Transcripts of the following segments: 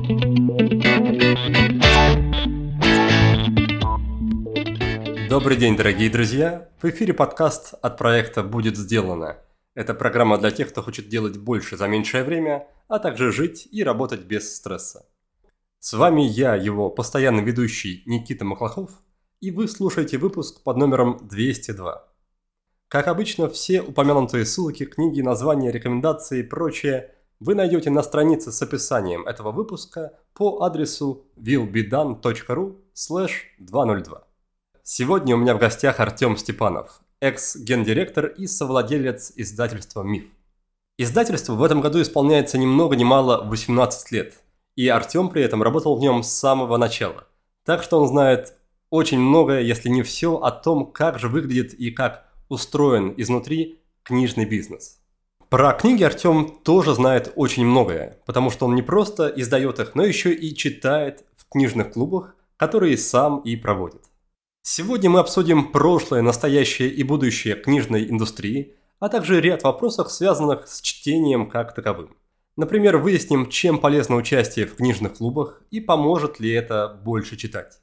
Добрый день, дорогие друзья! В эфире подкаст от проекта «Будет сделано». Это программа для тех, кто хочет делать больше за меньшее время, а также жить и работать без стресса. С вами я, его постоянный ведущий Никита Маклахов, и вы слушаете выпуск под номером 202. Как обычно, все упомянутые ссылки, книги, названия, рекомендации и прочее вы найдете на странице с описанием этого выпуска по адресу willbedone.ru 202. Сегодня у меня в гостях Артем Степанов, экс-гендиректор и совладелец издательства «Миф». Издательству в этом году исполняется ни много ни мало 18 лет, и Артем при этом работал в нем с самого начала. Так что он знает очень многое, если не все, о том, как же выглядит и как устроен изнутри книжный бизнес. Про книги Артем тоже знает очень многое, потому что он не просто издает их, но еще и читает в книжных клубах, которые сам и проводит. Сегодня мы обсудим прошлое, настоящее и будущее книжной индустрии, а также ряд вопросов, связанных с чтением как таковым. Например, выясним, чем полезно участие в книжных клубах и поможет ли это больше читать.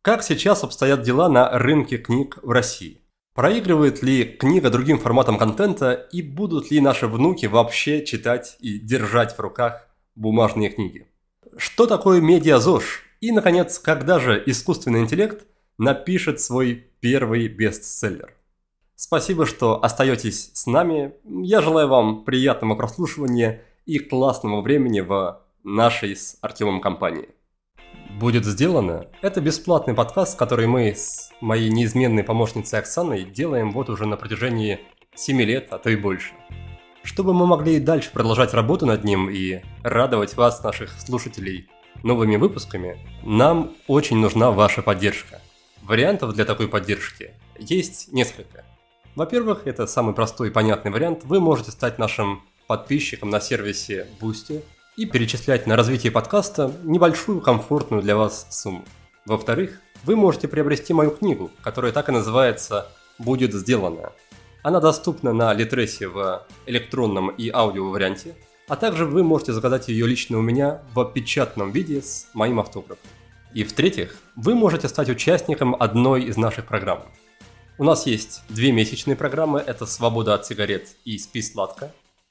Как сейчас обстоят дела на рынке книг в России? Проигрывает ли книга другим форматам контента и будут ли наши внуки вообще читать и держать в руках бумажные книги? Что такое медиазож? И, наконец, когда же искусственный интеллект напишет свой первый бестселлер. Спасибо, что остаетесь с нами. Я желаю вам приятного прослушивания и классного времени в нашей с Артемом компании. Будет сделано. Это бесплатный подкаст, который мы с моей неизменной помощницей Оксаной делаем вот уже на протяжении 7 лет, а то и больше. Чтобы мы могли и дальше продолжать работу над ним и радовать вас, наших слушателей, новыми выпусками, нам очень нужна ваша поддержка – Вариантов для такой поддержки есть несколько. Во-первых, это самый простой и понятный вариант. Вы можете стать нашим подписчиком на сервисе Boosty и перечислять на развитие подкаста небольшую комфортную для вас сумму. Во-вторых, вы можете приобрести мою книгу, которая так и называется «Будет сделано». Она доступна на Литресе в электронном и аудио варианте, а также вы можете заказать ее лично у меня в печатном виде с моим автографом. И в-третьих, вы можете стать участником одной из наших программ. У нас есть две месячные программы, это «Свобода от сигарет» и «Спи сладко».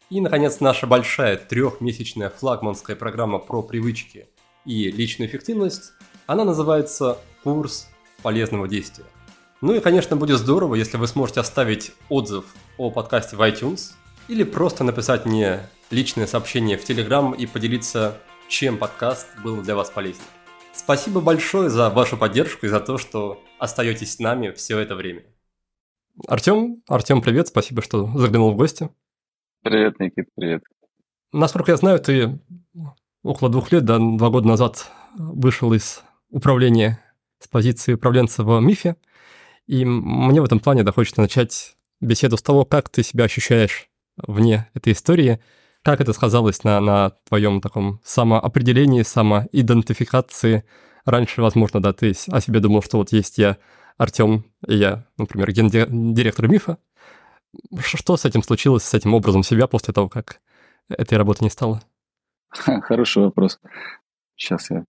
И, наконец, наша большая трехмесячная флагманская программа про привычки и личную эффективность, она называется «Курс полезного действия». Ну и, конечно, будет здорово, если вы сможете оставить отзыв о подкасте в iTunes или просто написать мне личное сообщение в Telegram и поделиться, чем подкаст был для вас полезен. Спасибо большое за вашу поддержку и за то, что остаетесь с нами все это время. Артем, Артем, привет, спасибо, что заглянул в гости. Привет, Никит, привет. Насколько я знаю, ты около двух лет, да, два года назад вышел из управления с позиции управленца в МИФе, и мне в этом плане да, хочется начать беседу с того, как ты себя ощущаешь вне этой истории – как это сказалось на, на твоем таком самоопределении, самоидентификации? Раньше, возможно, да, ты о себе думал, что вот есть я, Артем, и я, например, гендиректор МИФа. Что с этим случилось, с этим образом себя после того, как этой работы не стало? Хороший вопрос. Сейчас я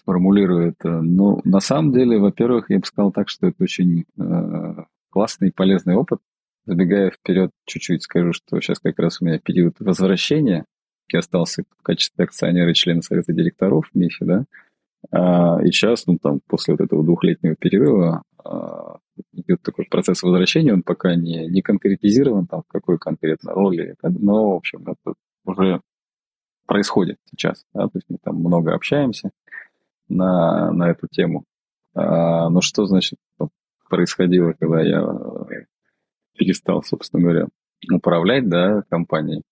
сформулирую это. Ну, на самом деле, во-первых, я бы сказал так, что это очень э, классный и полезный опыт. Забегая вперед чуть-чуть, скажу, что сейчас как раз у меня период возвращения. Я остался в качестве акционера и члена совета директоров в МИФе, да. А, и сейчас, ну, там, после вот этого двухлетнего перерыва а, идет такой процесс возвращения, он пока не, не конкретизирован, там, в какой конкретно роли, но, в общем, это уже происходит сейчас, да, то есть мы там много общаемся на, на эту тему. А, но что, значит, происходило, когда я перестал, собственно говоря, управлять, да, компанией.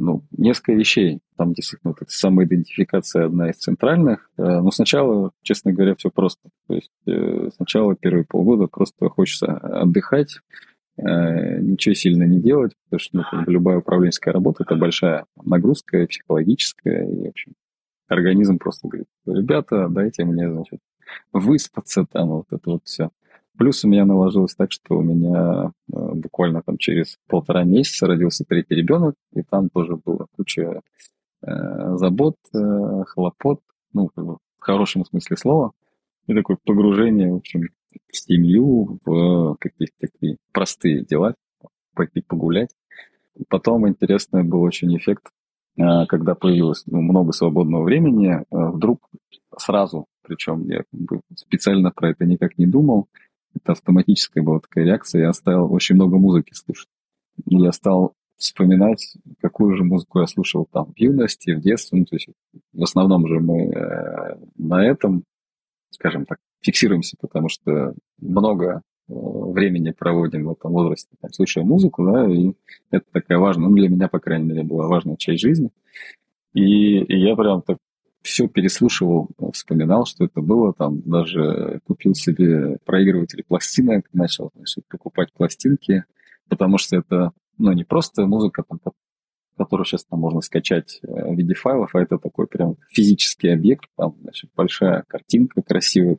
Ну, несколько вещей. Там действительно вот эта самоидентификация одна из центральных. Э, но сначала, честно говоря, все просто. То есть э, сначала первые полгода просто хочется отдыхать, э, ничего сильно не делать, потому что ну, любая управленческая работа – это большая нагрузка психологическая. И, в общем, организм просто говорит, ребята, дайте мне, значит, выспаться там, вот это вот все. Плюс у меня наложилось так, что у меня э, буквально там через полтора месяца родился третий ребенок, и там тоже была куча э, забот, э, хлопот, ну, в хорошем смысле слова, и такое погружение, в общем, в семью, в какие-то такие простые дела, пойти погулять. Потом интересный был очень эффект, когда появилось ну, много свободного времени, вдруг сразу, причем я специально про это никак не думал, это автоматическая была такая реакция, я стал очень много музыки слушать. И я стал вспоминать, какую же музыку я слушал там в юности, в детстве. Ну, то есть в основном же мы э, на этом, скажем так, фиксируемся, потому что много э, времени проводим в этом возрасте, там, слушая музыку, да, и это такая важная, ну, для меня, по крайней мере, была важная часть жизни. И, и я прям так все переслушивал, вспоминал, что это было, там даже купил себе проигрыватель пластинок, начал значит, покупать пластинки, потому что это ну, не просто музыка, там, которую сейчас там можно скачать э, в виде файлов, а это такой прям физический объект, там, значит, большая картинка красивая,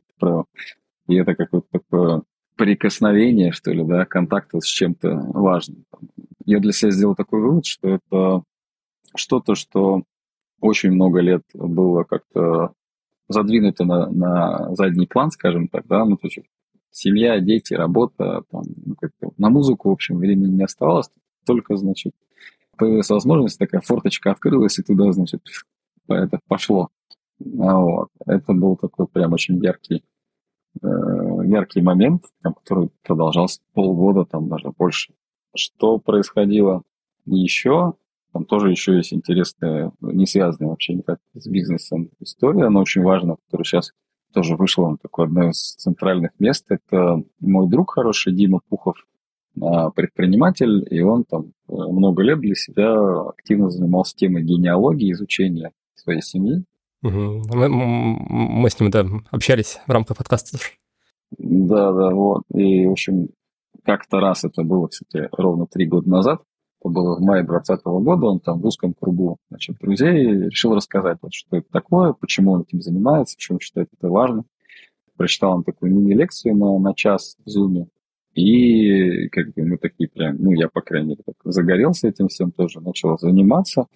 и это какое-то такое прикосновение, что ли, да, контакт с чем-то важным. Я для себя сделал такой вывод, что это что-то, что очень много лет было как-то задвинуто на, на задний план, скажем так, да, ну, то есть семья, дети, работа, там, ну, на музыку, в общем, времени не оставалось, только, значит, появилась возможность, такая форточка открылась, и туда, значит, это пошло. А вот. Это был такой прям очень яркий, э, яркий момент, который продолжался полгода, там даже больше. Что происходило еще? Там тоже еще есть интересная, не связанная вообще никак с бизнесом история, она очень важна, которая сейчас тоже вышла на такое одно из центральных мест. Это мой друг хороший, Дима Пухов, а, предприниматель, и он там э, много лет для себя активно занимался темой генеалогии, изучения своей семьи. Угу. Мы, мы с ним, да, общались в рамках подкаста. Да, да, вот. И, в общем, как-то раз это было, кстати, ровно три года назад, это было в мае 2020 года, он там в узком кругу значит, друзей решил рассказать, вот, что это такое, почему он этим занимается, почему считает это важно. Прочитал он такую мини-лекцию на, на час в Zoom, и как бы мы такие прям, ну, я, по крайней мере, так загорелся этим всем тоже, начал заниматься.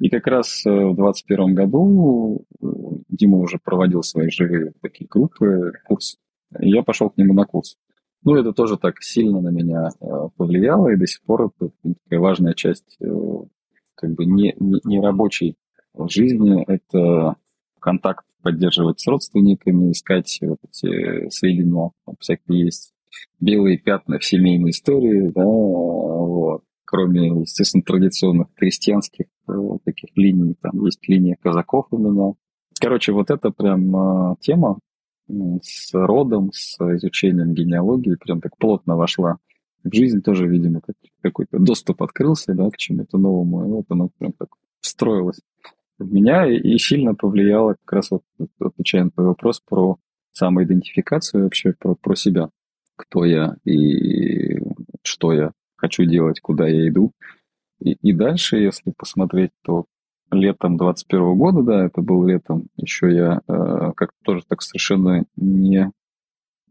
И как раз э, в 2021 году э, Дима уже проводил свои живые такие группы, курс. И я пошел к нему на курс. Ну, это тоже так сильно на меня э, повлияло, и до сих пор это такая важная часть как бы не, не, не рабочей жизни. Это контакт поддерживать с родственниками, искать вот эти сведения, всякие есть белые пятна в семейной истории, да, вот. Кроме, естественно, традиционных крестьянских э, таких линий, там есть линия казаков у меня. Короче, вот это прям э, тема с родом, с изучением генеалогии прям так плотно вошла в жизнь тоже, видимо, какой-то доступ открылся, да, к чему-то новому, и вот оно прям так встроилось в меня и, и сильно повлияло как раз вот, отвечая на твой вопрос про самоидентификацию вообще, про, про себя кто я и что я хочу делать, куда я иду. И, и дальше, если посмотреть, то летом 21 года, да, это был летом, еще я э, как-то тоже так совершенно не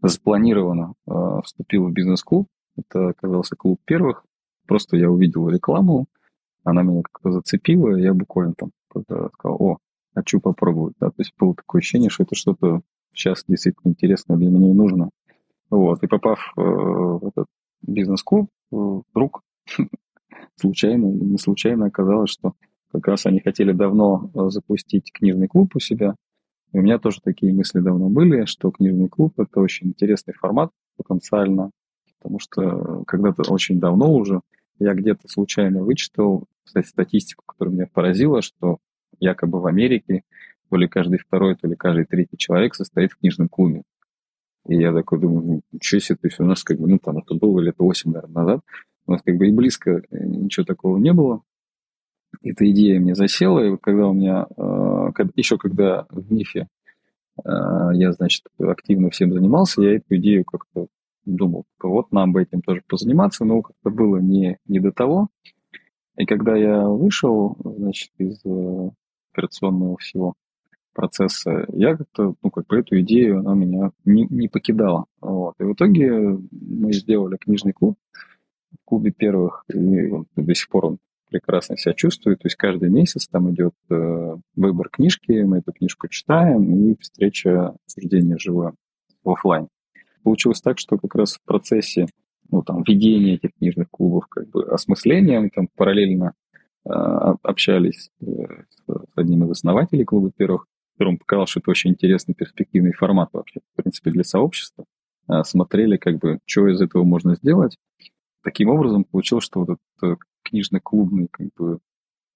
запланированно э, вступил в бизнес-клуб. Это оказался клуб первых. Просто я увидел рекламу, она меня как-то зацепила, и я буквально там сказал, о, хочу попробовать. Да? То есть было такое ощущение, что это что-то сейчас действительно интересное для меня и нужно. Вот, и попав э, в этот бизнес-клуб, э, вдруг случайно или не случайно оказалось, что как раз они хотели давно э, запустить книжный клуб у себя. И у меня тоже такие мысли давно были, что книжный клуб – это очень интересный формат потенциально, потому что когда-то очень давно уже я где-то случайно вычитал, кстати, статистику, которая меня поразила, что якобы в Америке то ли каждый второй, то ли каждый третий человек состоит в книжном клубе. И я такой думаю, ну, ничего себе, то есть у нас как бы, ну, там, это было лет 8, наверное, назад, у нас как бы и близко э, ничего такого не было. Эта идея мне засела, и вот когда у меня, э, еще когда в МИФе э, я, значит, активно всем занимался, я эту идею как-то думал, вот нам бы этим тоже позаниматься, но как-то было не, не до того. И когда я вышел, значит, из операционного всего, процесса, я как-то, ну, как бы эту идею, она меня не, не покидала. Вот. И в итоге мы сделали книжный клуб в клубе первых, и до сих пор он прекрасно себя чувствую. То есть каждый месяц там идет э, выбор книжки, мы эту книжку читаем, и встреча, обсуждение живое в офлайн. Получилось так, что как раз в процессе ну, там, ведения этих книжных клубов, как бы осмыслением, там параллельно э, общались э, с одним из основателей клуба первых, которому показалось, что это очень интересный перспективный формат вообще, в принципе, для сообщества. Э, смотрели, как бы, что из этого можно сделать. Таким образом, получилось, что вот этот книжно-клубный как бы,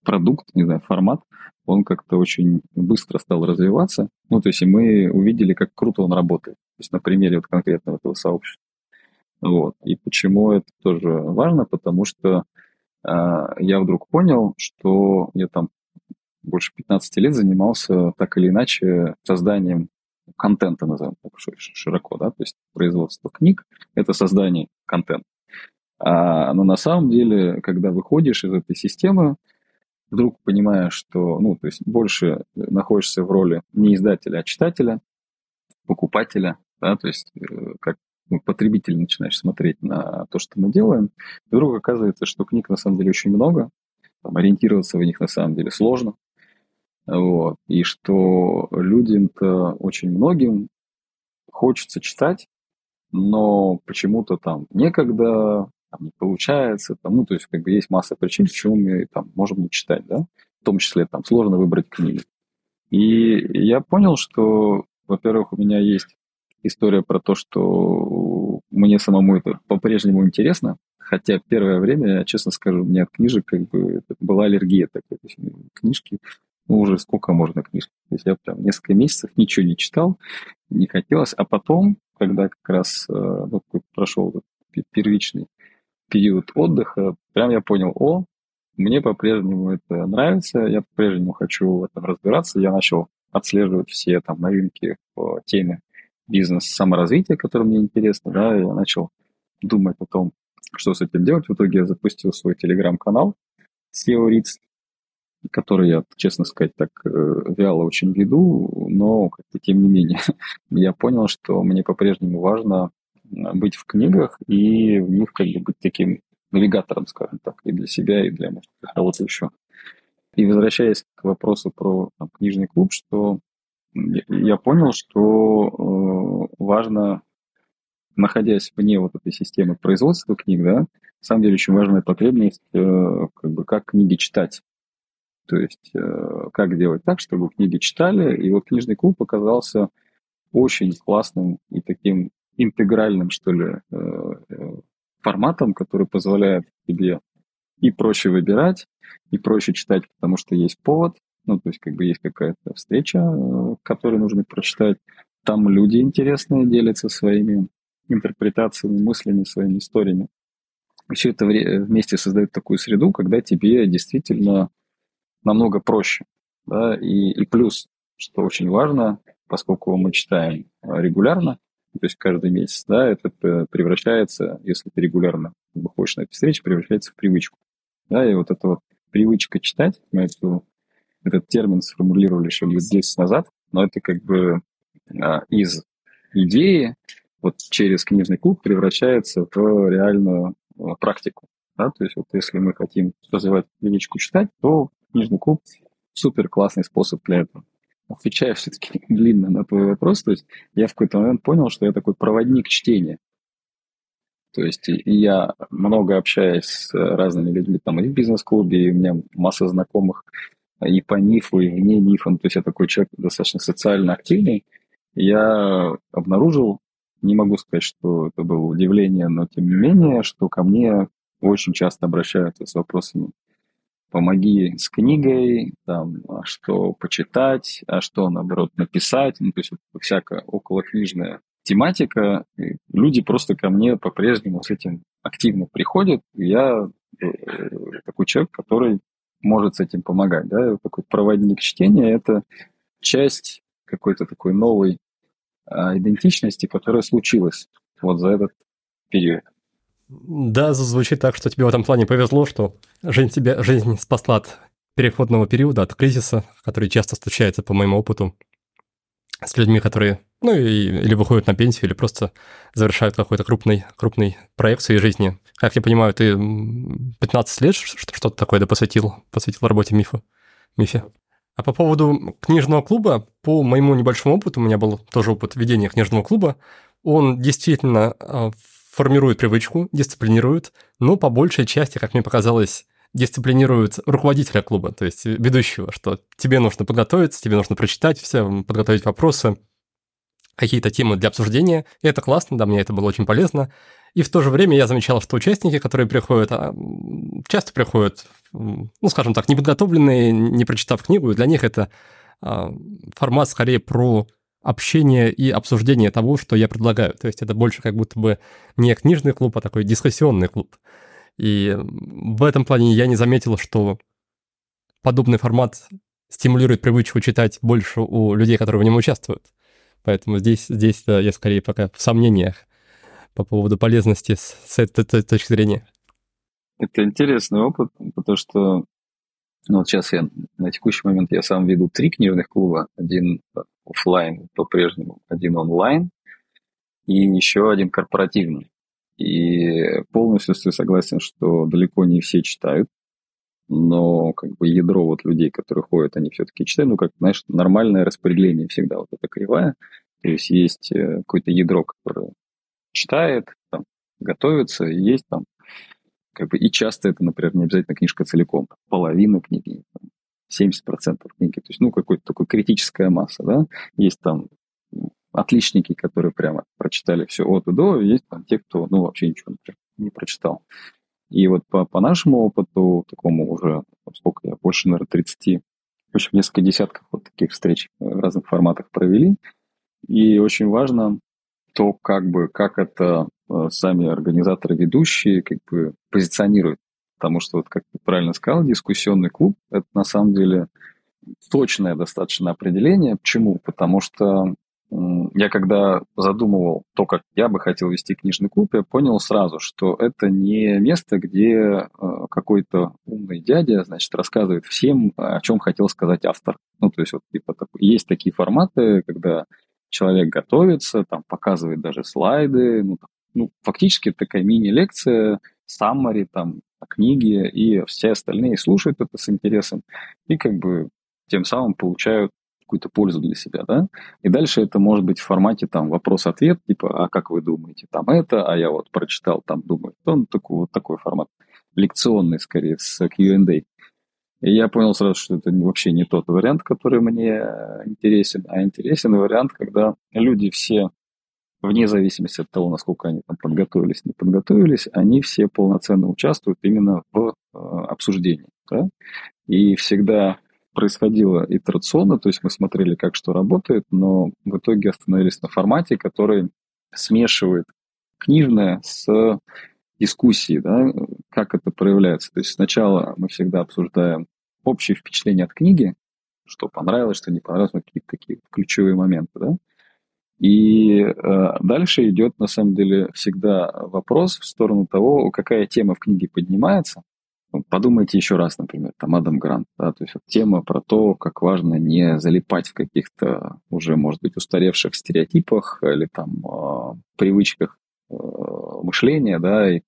продукт, не знаю, формат, он как-то очень быстро стал развиваться. Ну, то есть и мы увидели, как круто он работает. То есть на примере вот конкретно этого сообщества. Вот. И почему это тоже важно? Потому что э, я вдруг понял, что я там больше 15 лет занимался так или иначе созданием контента, назовем так широко, да, то есть производство книг – это создание контента. А, но на самом деле, когда выходишь из этой системы, вдруг понимаешь, что, ну, то есть больше находишься в роли не издателя, а читателя, покупателя, да, то есть э, как ну, потребитель начинаешь смотреть на то, что мы делаем, вдруг оказывается, что книг на самом деле очень много, там, ориентироваться в них на самом деле сложно, вот, и что людям-то очень многим хочется читать, но почему-то там некогда, там, не получается, там, ну, то есть, как бы есть масса причин, почему мы там можем не читать, да, в том числе там сложно выбрать книги. И я понял, что, во-первых, у меня есть история про то, что мне самому это по-прежнему интересно, хотя первое время, я честно скажу, у меня от книжек как бы была аллергия такая, то есть книжки, ну уже сколько можно книжек, то есть я прям несколько месяцев ничего не читал, не хотелось, а потом, когда как раз ну, прошел первичный период отдыха, прям я понял, о, мне по-прежнему это нравится, я по-прежнему хочу в этом разбираться, я начал отслеживать все там новинки по теме бизнес-саморазвития, которое мне интересно, да, я начал думать о том, что с этим делать. В итоге я запустил свой телеграм-канал SEO Reads, который я, честно сказать, так э, вяло очень веду, но как-то тем не менее я понял, что мне по-прежнему важно быть в книгах и в них как бы быть таким навигатором, скажем так, и для себя, и для, может, кого-то еще. И возвращаясь к вопросу про там, книжный клуб, что я понял, что э, важно, находясь вне вот этой системы производства книг, да, на самом деле очень важная потребность, э, как бы, как книги читать. То есть, э, как делать так, чтобы книги читали. И вот книжный клуб оказался очень классным и таким интегральным, что ли, форматом, который позволяет тебе и проще выбирать, и проще читать, потому что есть повод, ну, то есть, как бы есть какая-то встреча, э, которую нужно прочитать. Там люди интересные делятся своими интерпретациями, мыслями, своими историями. Все это вместе создает такую среду, когда тебе действительно намного проще. Да? И, и плюс, что очень важно, поскольку мы читаем регулярно, то есть каждый месяц, да, это превращается, если ты регулярно выходишь на эти встречи, превращается в привычку. Да, и вот эта вот привычка читать, мы эту этот термин сформулировали еще лет 10 назад, но это как бы а, из идеи вот через книжный клуб превращается в реальную а, практику. Да? То есть вот если мы хотим развивать привычку читать, то книжный клуб супер классный способ для этого. Отвечая все-таки длинно на твой вопрос, то есть я в какой-то момент понял, что я такой проводник чтения. То есть я много общаюсь с разными людьми там и в бизнес-клубе, и у меня масса знакомых и по НИФу, и вне НИФа. То есть я такой человек достаточно социально активный. Я обнаружил, не могу сказать, что это было удивление, но тем не менее, что ко мне очень часто обращаются с вопросами помоги с книгой, там, а что почитать, а что, наоборот, написать. Ну, то есть вот, всякая околокнижная тематика. И люди просто ко мне по-прежнему с этим активно приходят. Я э, такой человек, который может с этим помогать. Да? Такой проводник чтения – это часть какой-то такой новой а, идентичности, которая случилась вот за этот период. Да, звучит так, что тебе в этом плане повезло, что жизнь тебя, жизнь спасла от переходного периода, от кризиса, который часто случается, по моему опыту, с людьми, которые ну и, или выходят на пенсию, или просто завершают какой-то крупный, крупный проект в своей жизни. Как я понимаю, ты 15 лет что-то такое да, посвятил, посвятил работе МИФа, МИФе. А по поводу книжного клуба, по моему небольшому опыту, у меня был тоже опыт ведения книжного клуба, он действительно а, формирует привычку, дисциплинирует, но по большей части, как мне показалось, дисциплинирует руководителя клуба, то есть ведущего, что тебе нужно подготовиться, тебе нужно прочитать все, подготовить вопросы, какие-то темы для обсуждения. И это классно, да, мне это было очень полезно. И в то же время я замечал, что участники, которые приходят, а, часто приходят, ну, скажем так, неподготовленные, не прочитав книгу, для них это а, формат скорее про общение и обсуждение того, что я предлагаю. То есть это больше как будто бы не книжный клуб, а такой дискуссионный клуб. И в этом плане я не заметил, что подобный формат стимулирует привычку читать больше у людей, которые в нем участвуют. Поэтому здесь, здесь я скорее пока в сомнениях по поводу полезности с, с этой, точки зрения. Это интересный опыт, потому что ну, вот сейчас я на текущий момент я сам веду три книжных клуба. Один офлайн по-прежнему, один онлайн и еще один корпоративный. И полностью согласен, что далеко не все читают, но как бы ядро вот людей, которые ходят, они все-таки читают, ну, как, знаешь, нормальное распределение всегда, вот эта кривая, то есть есть э, какое-то ядро, которое читает, там, готовится, и есть там, как бы, и часто это, например, не обязательно книжка целиком, половина книги, там, 70% книги, то есть, ну, какой-то такой критическая масса, да, есть там отличники, которые прямо прочитали все от и до, есть там те, кто, ну, вообще ничего например, не прочитал. И вот по, по нашему опыту, такому уже, сколько я, больше, наверное, 30, в общем, несколько десятков вот таких встреч в разных форматах провели. И очень важно то, как бы, как это э, сами организаторы, ведущие, как бы позиционируют. Потому что, вот, как ты правильно сказал, дискуссионный клуб – это на самом деле точное достаточно определение. Почему? Потому что я когда задумывал то, как я бы хотел вести книжный клуб, я понял сразу, что это не место, где э, какой-то умный дядя, значит, рассказывает всем, о чем хотел сказать автор. Ну, то есть вот типа есть такие форматы, когда человек готовится, там показывает даже слайды, ну, ну фактически такая мини-лекция, саммари там книги, и все остальные слушают это с интересом, и как бы тем самым получают какую-то пользу для себя, да, и дальше это может быть в формате там вопрос-ответ, типа, а как вы думаете, там это, а я вот прочитал, там думаю, то, ну, такой, вот такой формат, лекционный скорее, с Q&A. И я понял сразу, что это вообще не тот вариант, который мне интересен, а интересен вариант, когда люди все, вне зависимости от того, насколько они там подготовились, не подготовились, они все полноценно участвуют именно в э, обсуждении. Да? И всегда происходило итерационно, то есть мы смотрели, как что работает, но в итоге остановились на формате, который смешивает книжное с дискуссией, да, как это проявляется. То есть сначала мы всегда обсуждаем общее впечатление от книги, что понравилось, что не понравилось, ну, какие-то такие ключевые моменты, да. И э, дальше идет, на самом деле, всегда вопрос в сторону того, какая тема в книге поднимается, подумайте еще раз, например, там Адам Грант, да, то есть вот тема про то, как важно не залипать в каких-то уже, может быть, устаревших стереотипах или там э, привычках э, мышления, да, и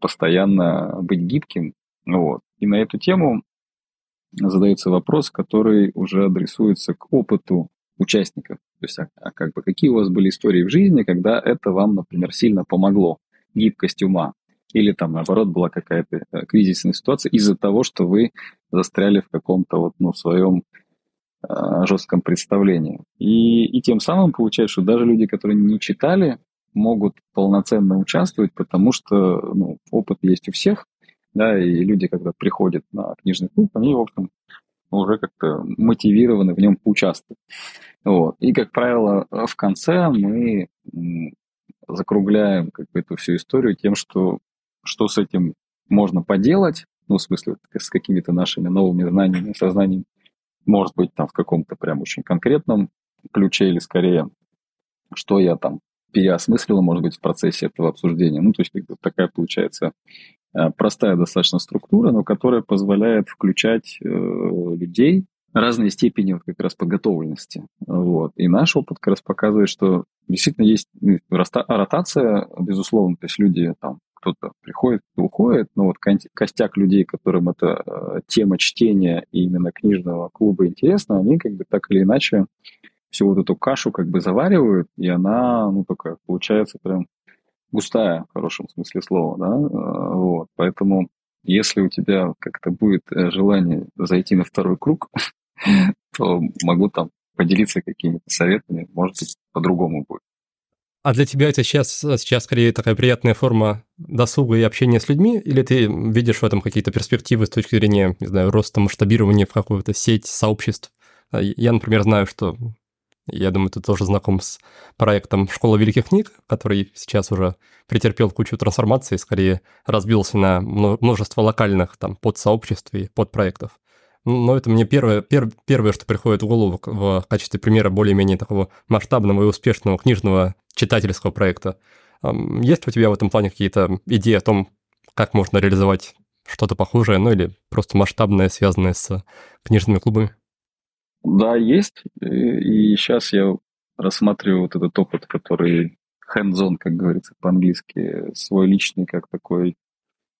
постоянно быть гибким, вот. И на эту тему задается вопрос, который уже адресуется к опыту участников. То есть, а, а как бы какие у вас были истории в жизни, когда это вам, например, сильно помогло? Гибкость ума, или там, наоборот, была какая-то э, кризисная ситуация из-за того, что вы застряли в каком-то вот, ну, своем э, жестком представлении. И, и тем самым получается, что даже люди, которые не читали, могут полноценно участвовать, потому что ну, опыт есть у всех, да, и люди, когда приходят на книжный клуб, они, в общем, уже как-то мотивированы в нем поучаствовать. Вот. И, как правило, в конце мы закругляем как бы, эту всю историю тем, что что с этим можно поделать, ну, в смысле, с какими-то нашими новыми знаниями, сознанием, может быть, там в каком-то прям очень конкретном ключе или скорее, что я там переосмыслила, может быть, в процессе этого обсуждения. Ну, то есть такая получается простая достаточно структура, но которая позволяет включать э, людей разные степени вот как раз подготовленности. Вот. И наш опыт как раз показывает, что действительно есть ну, ротация, безусловно, то есть люди там кто-то приходит, кто уходит, но вот костяк людей, которым эта э, тема чтения именно книжного клуба интересна, они как бы так или иначе всю вот эту кашу как бы заваривают, и она, ну, такая, получается прям густая, в хорошем смысле слова, да, э, вот, поэтому если у тебя как-то будет э, желание зайти на второй круг, то могу там поделиться какими-то советами, может быть, по-другому будет. А для тебя это сейчас, сейчас скорее такая приятная форма досуга и общения с людьми, или ты видишь в этом какие-то перспективы с точки зрения, не знаю, роста масштабирования в какую-то сеть сообществ? А, я, например, знаю, что я думаю, ты тоже знаком с проектом «Школа великих книг», который сейчас уже претерпел кучу трансформаций, скорее разбился на множество локальных там подсообществ и подпроектов. Но это мне первое, пер, первое, что приходит в голову в качестве примера более-менее такого масштабного и успешного книжного читательского проекта. Есть у тебя в этом плане какие-то идеи о том, как можно реализовать что-то похожее, ну или просто масштабное, связанное с книжными клубами? Да, есть. И сейчас я рассматриваю вот этот опыт, который hands-on, как говорится по-английски, свой личный, как такой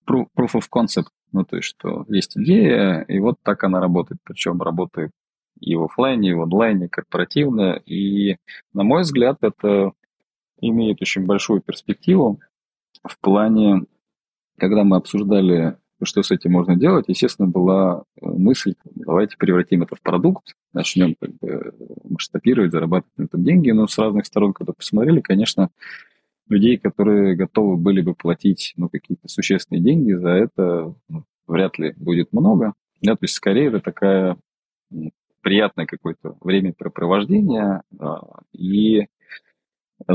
proof of concept. Ну, то есть, что есть идея, и вот так она работает. Причем работает и в офлайне, и в онлайне, корпоративно. И, на мой взгляд, это имеет очень большую перспективу в плане, когда мы обсуждали что с этим можно делать, естественно, была э, мысль, давайте превратим это в продукт, начнем как бы масштабировать, зарабатывать на этом деньги, но с разных сторон, когда посмотрели, конечно, людей, которые готовы были бы платить ну, какие-то существенные деньги, за это ну, вряд ли будет много. Да, то есть скорее это такая приятное какое-то времяпрепровождение, да, и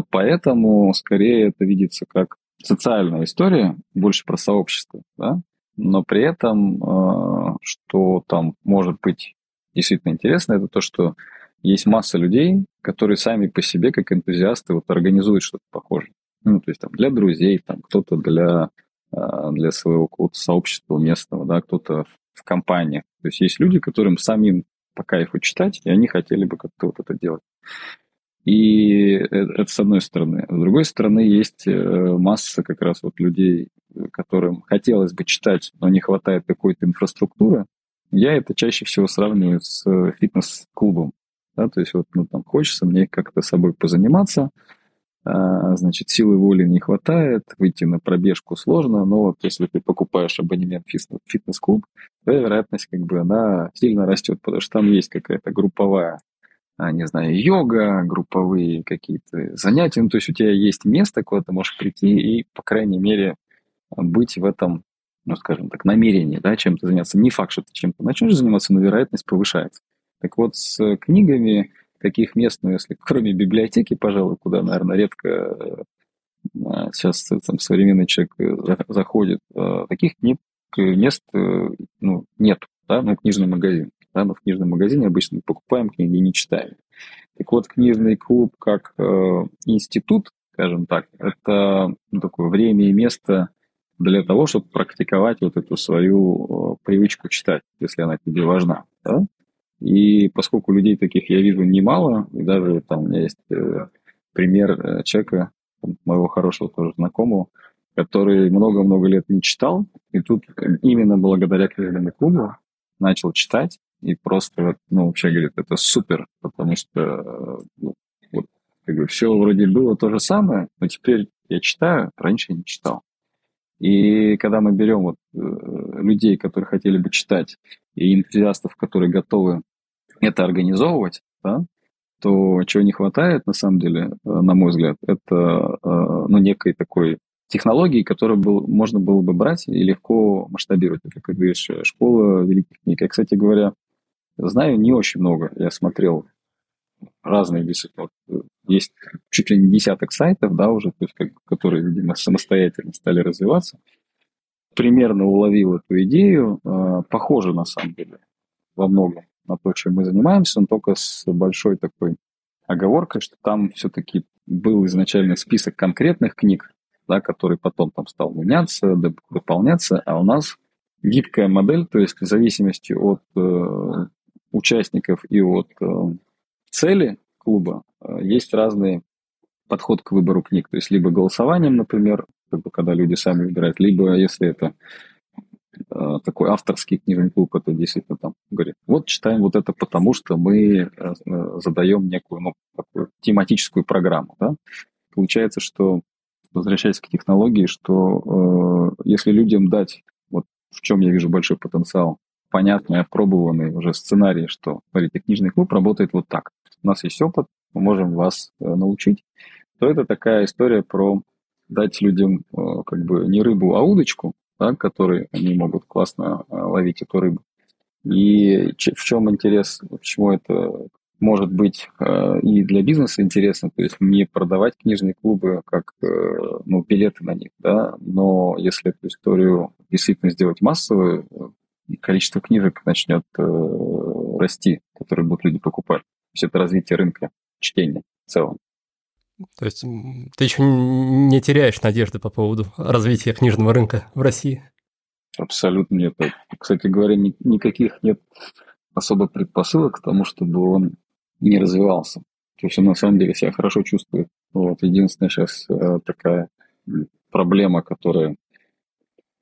поэтому скорее это видится как социальная история, больше про сообщество, да, но при этом, э, что там может быть действительно интересно, это то, что есть масса людей, которые сами по себе, как энтузиасты, вот организуют что-то похожее. Ну, то есть там для друзей, там кто-то для, э, для своего какого-то сообщества местного, да, кто-то в компании. То есть есть люди, которым самим по кайфу читать, и они хотели бы как-то вот это делать. И это с одной стороны. С другой стороны, есть э, масса как раз вот людей, которым хотелось бы читать, но не хватает какой-то инфраструктуры. Я это чаще всего сравниваю с фитнес-клубом. Да, то есть вот ну, там хочется мне как-то собой позаниматься, а, значит, силы воли не хватает, выйти на пробежку сложно, но вот если ты покупаешь абонемент фитнес-клуб, то вероятность как бы она сильно растет, потому что там есть какая-то групповая не знаю, йога, групповые какие-то занятия. Ну, то есть у тебя есть место, куда ты можешь прийти и, по крайней мере, быть в этом, ну, скажем так, намерении, да, чем-то заняться. Не факт, что ты чем-то начнешь заниматься, но вероятность повышается. Так вот, с книгами таких мест, ну, если кроме библиотеки, пожалуй, куда, наверное, редко э, сейчас там, современный человек э, заходит, э, таких мест ну, нет, да, ну, книжный магазин. Да, но в книжном магазине обычно покупаем книги и не читаем. Так вот, книжный клуб как э, институт, скажем так, это ну, такое время и место для того, чтобы практиковать вот эту свою э, привычку читать, если она тебе важна. Да? И поскольку людей таких я вижу немало, и даже там у меня есть э, пример э, человека, моего хорошего тоже знакомого, который много-много лет не читал, и тут именно благодаря книжному клубу начал читать, и просто, ну, вообще, говорит, это супер, потому что, ну, вот, как бы все вроде было то же самое, но теперь я читаю, раньше я не читал. И когда мы берем вот э, людей, которые хотели бы читать, и энтузиастов, которые готовы это организовывать, да, то чего не хватает, на самом деле, э, на мой взгляд, это э, ну, некой такой технологии, которые был, можно было бы брать и легко масштабировать. Как ты говоришь, школа великих книг. Я, кстати говоря, знаю не очень много. Я смотрел разные дисциплины. Есть чуть ли не десяток сайтов, да, уже, то есть, как, которые, видимо, самостоятельно стали развиваться. Примерно уловил эту идею. Э, похоже, на самом деле, во многом на то, чем мы занимаемся, но только с большой такой оговоркой, что там все-таки был изначально список конкретных книг, да, который потом там стал меняться, дополняться, а у нас гибкая модель, то есть в зависимости от э, участников и от э, цели клуба э, есть разный подход к выбору книг. То есть либо голосованием, например, когда люди сами выбирают, либо если это э, такой авторский книжный клуб, который действительно там говорит, вот читаем вот это потому, что мы задаем некую ну, такую тематическую программу. Да? Получается, что, возвращаясь к технологии, что э, если людям дать, вот в чем я вижу большой потенциал, понятный, опробованный уже сценарий, что, смотрите, книжный клуб работает вот так. У нас есть опыт, мы можем вас э, научить, то это такая история про дать людям э, как бы не рыбу, а удочку, да, которой они могут классно э, ловить эту рыбу. И в чем интерес, почему это может быть и для бизнеса интересно, то есть не продавать книжные клубы как ну, билеты на них, да, но если эту историю действительно сделать массовую, количество книжек начнет расти, которые будут люди покупать. То есть это развитие рынка чтения в целом. То есть ты еще не теряешь надежды по поводу развития книжного рынка в России? Абсолютно нет. Кстати говоря, ни, никаких нет особо предпосылок к тому, чтобы он не развивался. То есть он на самом деле себя хорошо чувствует. Вот. Единственная сейчас э, такая проблема, которая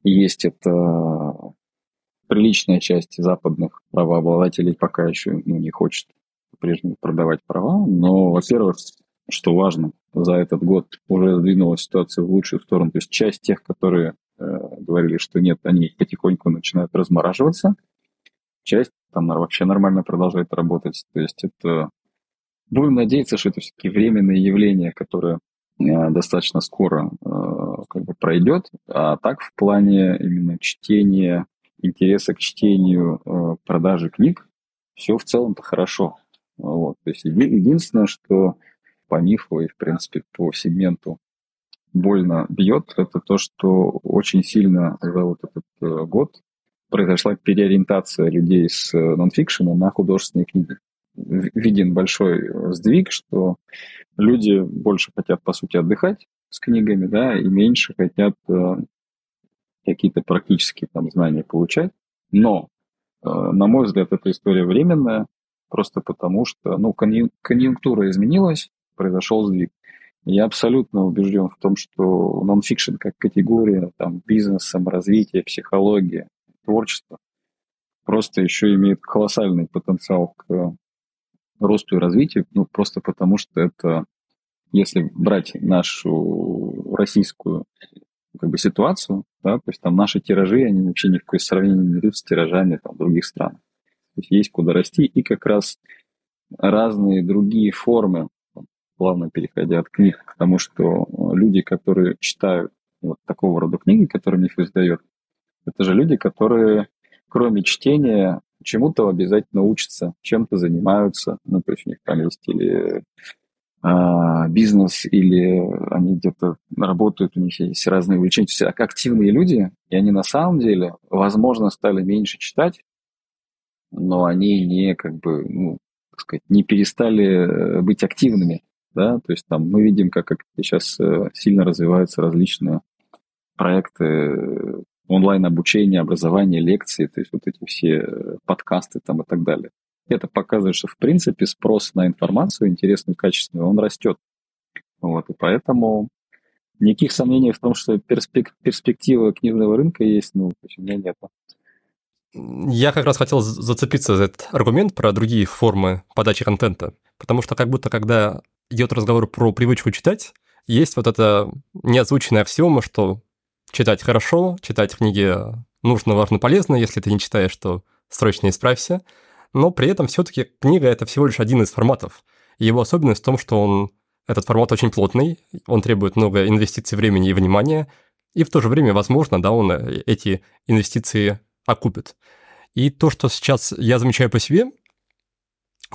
есть, это приличная часть западных правообладателей пока еще ну, не хочет по-прежнему продавать права. Но, во-первых, что важно, за этот год уже сдвинулась ситуация в лучшую сторону. То есть часть тех, которые э, говорили, что нет, они потихоньку начинают размораживаться. Часть там вообще нормально продолжает работать. То есть это... Будем надеяться, что это все-таки временное явление, которое э, достаточно скоро э, как бы пройдет. А так в плане именно чтения, интереса к чтению, э, продажи книг, все в целом-то хорошо. Вот. То есть единственное, что по мифу и, в принципе, по сегменту больно бьет, это то, что очень сильно за вот этот э, год произошла переориентация людей с э, нонфикшена на художественные книги. Виден большой сдвиг, что люди больше хотят, по сути, отдыхать с книгами, да, и меньше хотят какие-то практические там знания получать. Но, э, на мой взгляд, эта история временная, просто потому что, ну, конъюнктура изменилась, произошел сдвиг. Я абсолютно убежден в том, что нонфикшн как категория, там, бизнес, саморазвитие, психология, творчество просто еще имеет колоссальный потенциал к росту и развитию, ну, просто потому что это, если брать нашу российскую как бы ситуацию, да, то есть там наши тиражи, они вообще ни в какое сравнение не идут с тиражами там, других стран. То есть есть куда расти, и как раз разные другие формы плавно переходя от книг к тому, что э, люди, которые читают вот такого рода книги, которые их издает, это же люди, которые кроме чтения чему-то обязательно учатся, чем-то занимаются, ну, то есть у них там есть или бизнес, или они где-то работают, у них есть разные увлечения, то есть активные люди, и они на самом деле, возможно, стали меньше читать, но они не как бы, ну, так сказать, не перестали э, быть активными да, то есть там мы видим, как, как сейчас э, сильно развиваются различные проекты э, онлайн-обучения, образования, лекции, то есть вот эти все подкасты там и так далее. Это показывает, что в принципе спрос на информацию интересную, качественную, он растет. Вот, и поэтому никаких сомнений в том, что перспек- перспектива книжного рынка есть, ну, у меня нет. Я как раз хотел зацепиться за этот аргумент про другие формы подачи контента, потому что как будто когда идет разговор про привычку читать, есть вот это неозвученная аксиома, что читать хорошо, читать книги нужно, важно, полезно, если ты не читаешь, то срочно исправься, но при этом все-таки книга — это всего лишь один из форматов. Его особенность в том, что он, этот формат очень плотный, он требует много инвестиций времени и внимания, и в то же время, возможно, да, он эти инвестиции окупит. И то, что сейчас я замечаю по себе,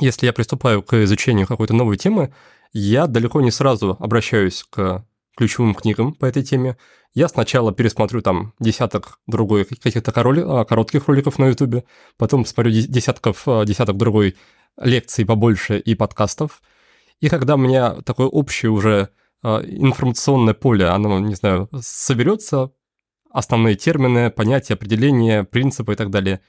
если я приступаю к изучению какой-то новой темы, я далеко не сразу обращаюсь к ключевым книгам по этой теме. Я сначала пересмотрю там десяток другой каких-то а, коротких роликов на ютубе, потом смотрю десятков, а, десяток другой лекций побольше и подкастов. И когда у меня такое общее уже а, информационное поле, оно, не знаю, соберется, основные термины, понятия, определения, принципы и так далее,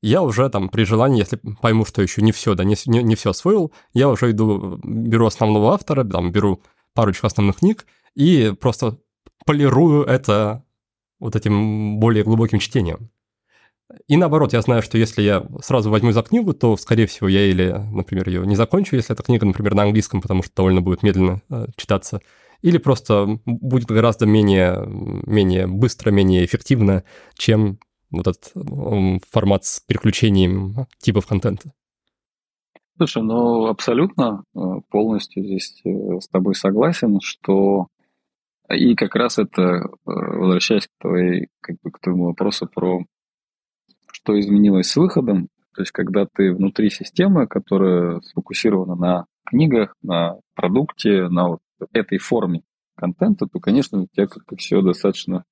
я уже там при желании, если пойму, что еще не все, да, не, не, не все освоил, я уже иду, беру основного автора, там, беру парочку основных книг и просто полирую это вот этим более глубоким чтением. И наоборот, я знаю, что если я сразу возьму за книгу, то, скорее всего, я или, например, ее не закончу, если эта книга, например, на английском, потому что довольно будет медленно э, читаться, или просто будет гораздо менее, менее быстро, менее эффективно, чем вот этот формат с переключением типов контента. Слушай, ну абсолютно э, полностью здесь э, с тобой согласен, что и как раз это, э, возвращаясь к, твоей, как бы, к твоему вопросу про что изменилось с выходом, то есть когда ты внутри системы, которая сфокусирована на книгах, на продукте, на вот этой форме контента, то, конечно, у тебя как-то все достаточно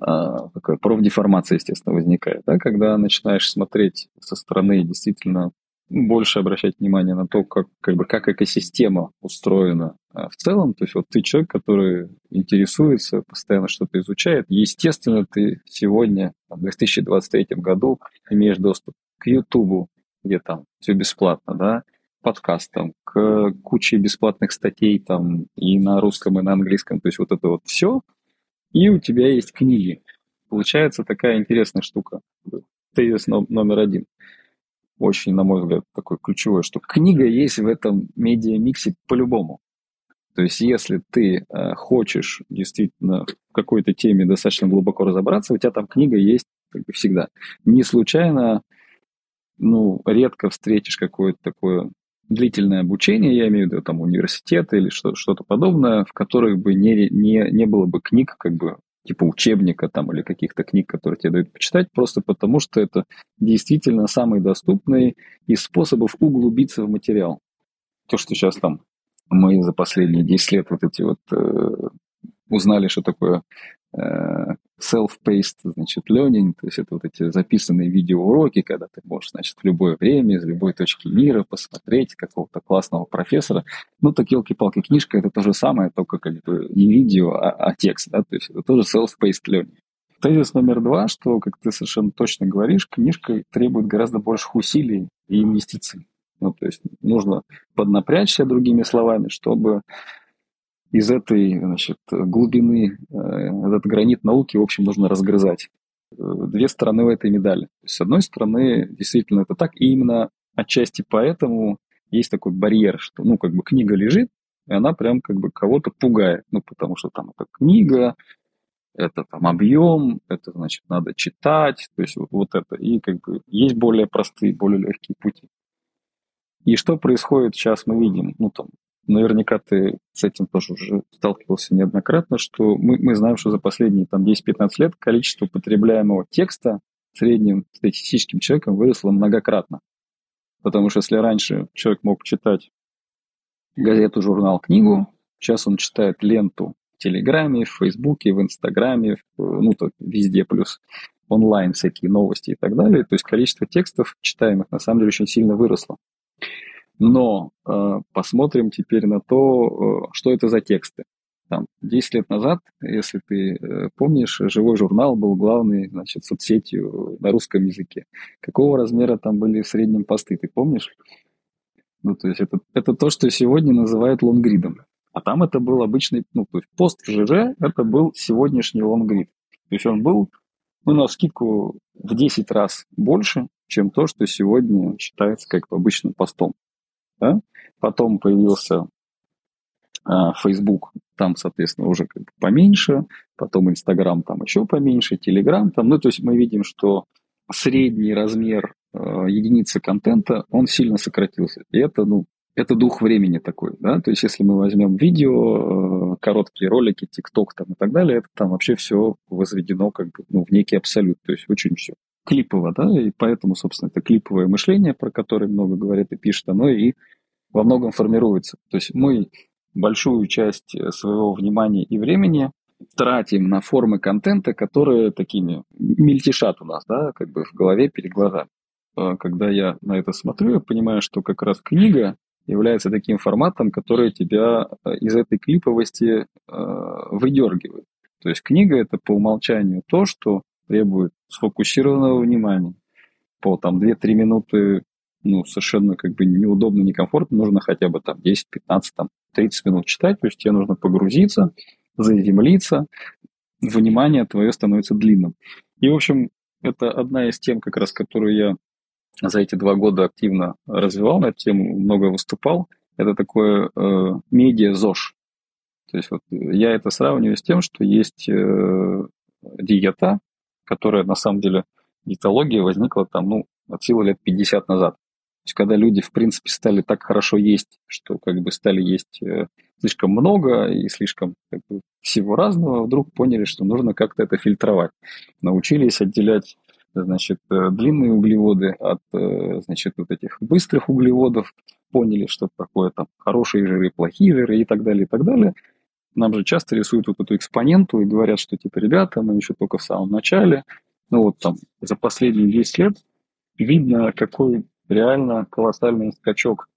а, такая профдеформация, естественно, возникает. Да? Когда начинаешь смотреть со стороны действительно больше обращать внимание на то, как, как, бы, как экосистема устроена а, в целом. То есть вот ты человек, который интересуется, постоянно что-то изучает. Естественно, ты сегодня, в 2023 году, имеешь доступ к YouTube, где там все бесплатно, да, подкастам, к куче бесплатных статей там и на русском, и на английском. То есть вот это вот все. И у тебя есть книги. Получается такая интересная штука. Тезис номер один очень, на мой взгляд, такой ключевой, что книга есть в этом медиа-миксе по-любому. То есть, если ты э, хочешь действительно в какой-то теме достаточно глубоко разобраться, у тебя там книга есть как бы всегда. Не случайно, ну, редко встретишь какое-то такое длительное обучение, я имею в виду там университеты или что- что-то подобное, в которых бы не, не, не было бы книг как бы типа учебника там или каких-то книг, которые тебе дают почитать, просто потому что это действительно самый доступный из способов углубиться в материал. То, что сейчас там мы за последние 10 лет вот эти вот э, узнали, что такое э, self-paced, значит, learning, то есть это вот эти записанные видеоуроки, когда ты можешь, значит, в любое время, из любой точки мира посмотреть какого-то классного профессора. Ну, так елки-палки, книжка это то же самое, только как бы не видео, а, а текст, да, то есть это тоже self-paced learning. Тезис номер два, что, как ты совершенно точно говоришь, книжка требует гораздо больших усилий и инвестиций. Ну, то есть нужно поднапрячься, другими словами, чтобы из этой значит, глубины, э, этот гранит науки, в общем, нужно разгрызать. Э, две стороны в этой медали. С одной стороны, действительно это так, и именно отчасти поэтому есть такой барьер, что, ну, как бы книга лежит, и она прям как бы кого-то пугает, ну, потому что там это книга, это там объем, это значит надо читать, то есть вот, вот это. И как бы есть более простые, более легкие пути. И что происходит сейчас мы видим, ну там наверняка ты с этим тоже уже сталкивался неоднократно, что мы, мы знаем, что за последние там, 10-15 лет количество потребляемого текста средним статистическим человеком выросло многократно. Потому что если раньше человек мог читать газету, журнал, книгу, сейчас он читает ленту в Телеграме, в Фейсбуке, в Инстаграме, ну, то везде, плюс онлайн всякие новости и так далее. То есть количество текстов читаемых на самом деле очень сильно выросло. Но э, посмотрим теперь на то, э, что это за тексты. Там, 10 лет назад, если ты э, помнишь, живой журнал был главной значит, соцсетью на русском языке. Какого размера там были в среднем посты, ты помнишь? Ну, то есть это, это то, что сегодня называют лонгридом. А там это был обычный, ну, то есть пост в ЖЖ, это был сегодняшний лонгрид. То есть он был, ну, на скидку в 10 раз больше, чем то, что сегодня считается как обычным постом. Да? Потом появился а, Facebook, там, соответственно, уже как бы поменьше, потом Instagram там еще поменьше, Telegram там. Ну, то есть мы видим, что средний размер э, единицы контента, он сильно сократился. И это, ну, это дух времени такой, да, то есть если мы возьмем видео, э, короткие ролики, ТикТок там и так далее, это там вообще все возведено как бы, ну, в некий абсолют, то есть очень все клипово, да, и поэтому, собственно, это клиповое мышление, про которое много говорят и пишут, оно и во многом формируется. То есть мы большую часть своего внимания и времени тратим на формы контента, которые такими мельтешат у нас, да, как бы в голове перед глазами. А когда я на это смотрю, я понимаю, что как раз книга является таким форматом, который тебя э, из этой клиповости э, выдергивает. То есть книга это по умолчанию то, что требует сфокусированного внимания, по там 2-3 минуты ну, совершенно как бы неудобно, некомфортно, нужно хотя бы там 10, 15, там 30 минут читать, то есть тебе нужно погрузиться, заземлиться, внимание твое становится длинным. И, в общем, это одна из тем, как раз, которую я за эти два года активно развивал на эту тему, много выступал. Это такое э, медиа-ЗОЖ. То есть вот я это сравниваю с тем, что есть э, диета, которая на самом деле диетология возникла там, ну, от силы лет 50 назад. То есть когда люди, в принципе, стали так хорошо есть, что как бы стали есть э, слишком много и слишком как бы, всего разного, вдруг поняли, что нужно как-то это фильтровать. Научились отделять значит, э, длинные углеводы от, э, значит, вот этих быстрых углеводов, поняли, что такое там хорошие жиры, плохие жиры и так далее, и так далее. Нам же часто рисуют вот эту экспоненту и говорят, что типа, ребята, мы еще только в самом начале, ну вот там за последние 10 лет видно, какой реально колоссальный скачок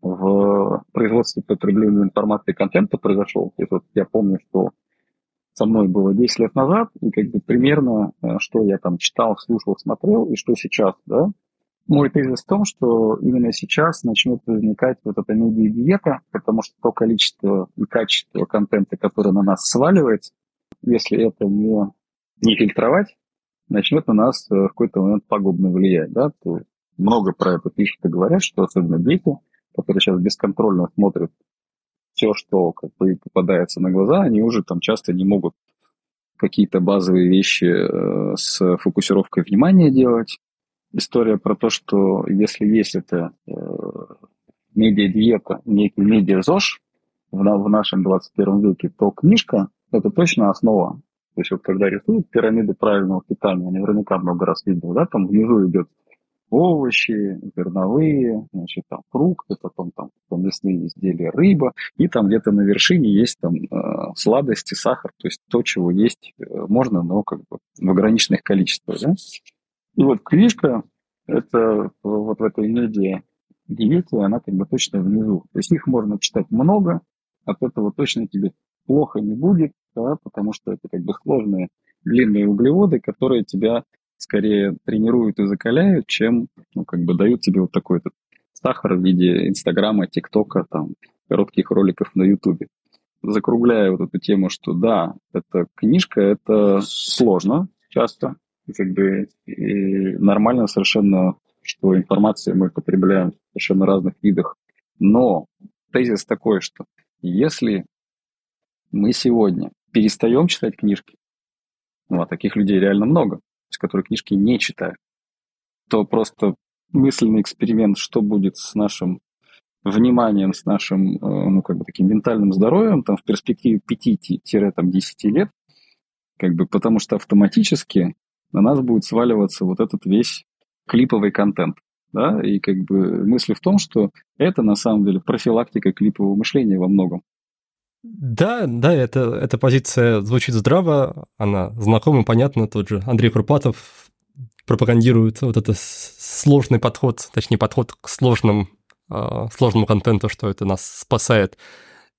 в производстве потребления информации и контента произошел. Есть вот я помню, что со мной было 10 лет назад, и как бы примерно, э, что я там читал, слушал, смотрел, и что сейчас, да, мой тезис в том, что именно сейчас начнет возникать вот эта медиа-диета, потому что то количество и качество контента, которое на нас сваливается, если это не, не фильтровать, начнет на нас э, в какой-то момент пагубно влиять. Да? То много про это пишут и говорят, что особенно дети, которые сейчас бесконтрольно смотрят все, что как бы попадается на глаза, они уже там часто не могут какие-то базовые вещи э, с фокусировкой внимания делать. История про то, что если есть это э, медиа-диета, некий медиа-ЗОЖ в, в нашем 21 веке, то книжка – это точно основа. То есть вот когда рисуют пирамиды правильного питания, наверняка много раз видел, да, там внизу идет овощи, зерновые, значит, там фрукты, потом там, мясные изделия, рыба, и там где-то на вершине есть там э, сладости, сахар, то есть то, чего есть э, можно, но как бы в ограниченных количествах, да. И вот книжка, это вот в этой медиа диете, она как бы точно внизу. То есть их можно читать много, от этого точно тебе плохо не будет, да, потому что это как бы сложные длинные углеводы, которые тебя скорее тренируют и закаляют, чем ну, как бы дают тебе вот такой этот сахар в виде Инстаграма, ТикТока, там, коротких роликов на Ютубе. Закругляя вот эту тему, что да, это книжка, это сложно часто, как бы и нормально совершенно, что информацию мы потребляем в совершенно разных видах. Но тезис такой, что если мы сегодня перестаем читать книжки, ну, а таких людей реально много, которые книжки не читают, то просто мысленный эксперимент, что будет с нашим вниманием, с нашим, э, ну, как бы таким ментальным здоровьем, там, в перспективе 5-10 лет, как бы, потому что автоматически на нас будет сваливаться вот этот весь клиповый контент. Да? И как бы мысль в том, что это на самом деле профилактика клипового мышления во многом. Да, да, это, эта позиция звучит здраво, она знакома, понятна. Тот же Андрей Курпатов пропагандирует вот этот сложный подход, точнее, подход к сложным, э, сложному контенту, что это нас спасает.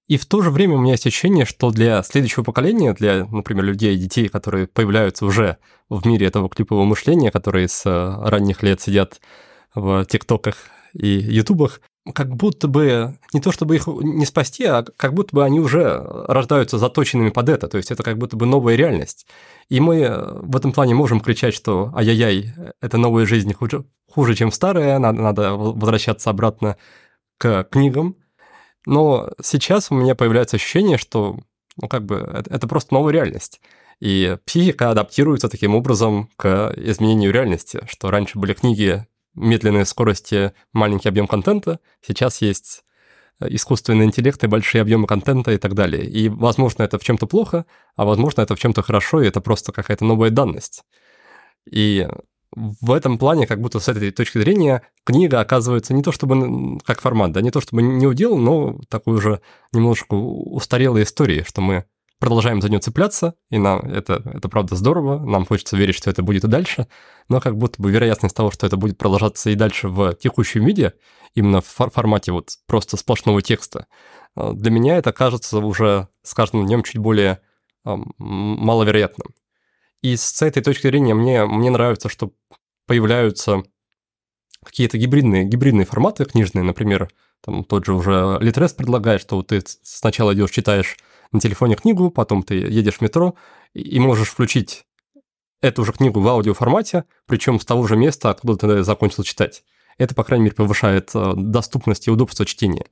И в то же время у меня есть ощущение, что для следующего поколения, для, например, людей, детей, которые появляются уже в мире этого клипового мышления, которые с э, ранних лет сидят в ТикТоках и Ютубах, как будто бы не то чтобы их не спасти, а как будто бы они уже рождаются заточенными под это, то есть это как будто бы новая реальность. И мы в этом плане можем кричать, что ай-яй-яй, это новая жизнь хуже, хуже чем старая, надо, надо возвращаться обратно к книгам. Но сейчас у меня появляется ощущение, что ну, как бы это, просто новая реальность. И психика адаптируется таким образом к изменению реальности, что раньше были книги медленные скорости, маленький объем контента. Сейчас есть э, искусственный интеллект и большие объемы контента и так далее. И, возможно, это в чем-то плохо, а возможно, это в чем-то хорошо, и это просто какая-то новая данность. И в этом плане, как будто с этой точки зрения, книга оказывается не то чтобы как формат, да, не то чтобы не удел, но такой уже немножко устарелой истории, что мы продолжаем за нее цепляться, и нам это, это правда здорово, нам хочется верить, что это будет и дальше, но как будто бы вероятность того, что это будет продолжаться и дальше в текущем виде, именно в формате вот просто сплошного текста, э, для меня это кажется уже с каждым днем чуть более маловероятным. И с этой точки зрения мне, мне нравится, что появляются какие-то гибридные, гибридные форматы книжные, например, там тот же уже Литрес предлагает, что ты сначала идешь, читаешь на телефоне книгу, потом ты едешь в метро и можешь включить эту же книгу в аудиоформате, причем с того же места, откуда ты закончил читать. Это, по крайней мере, повышает э, доступность и удобство чтения.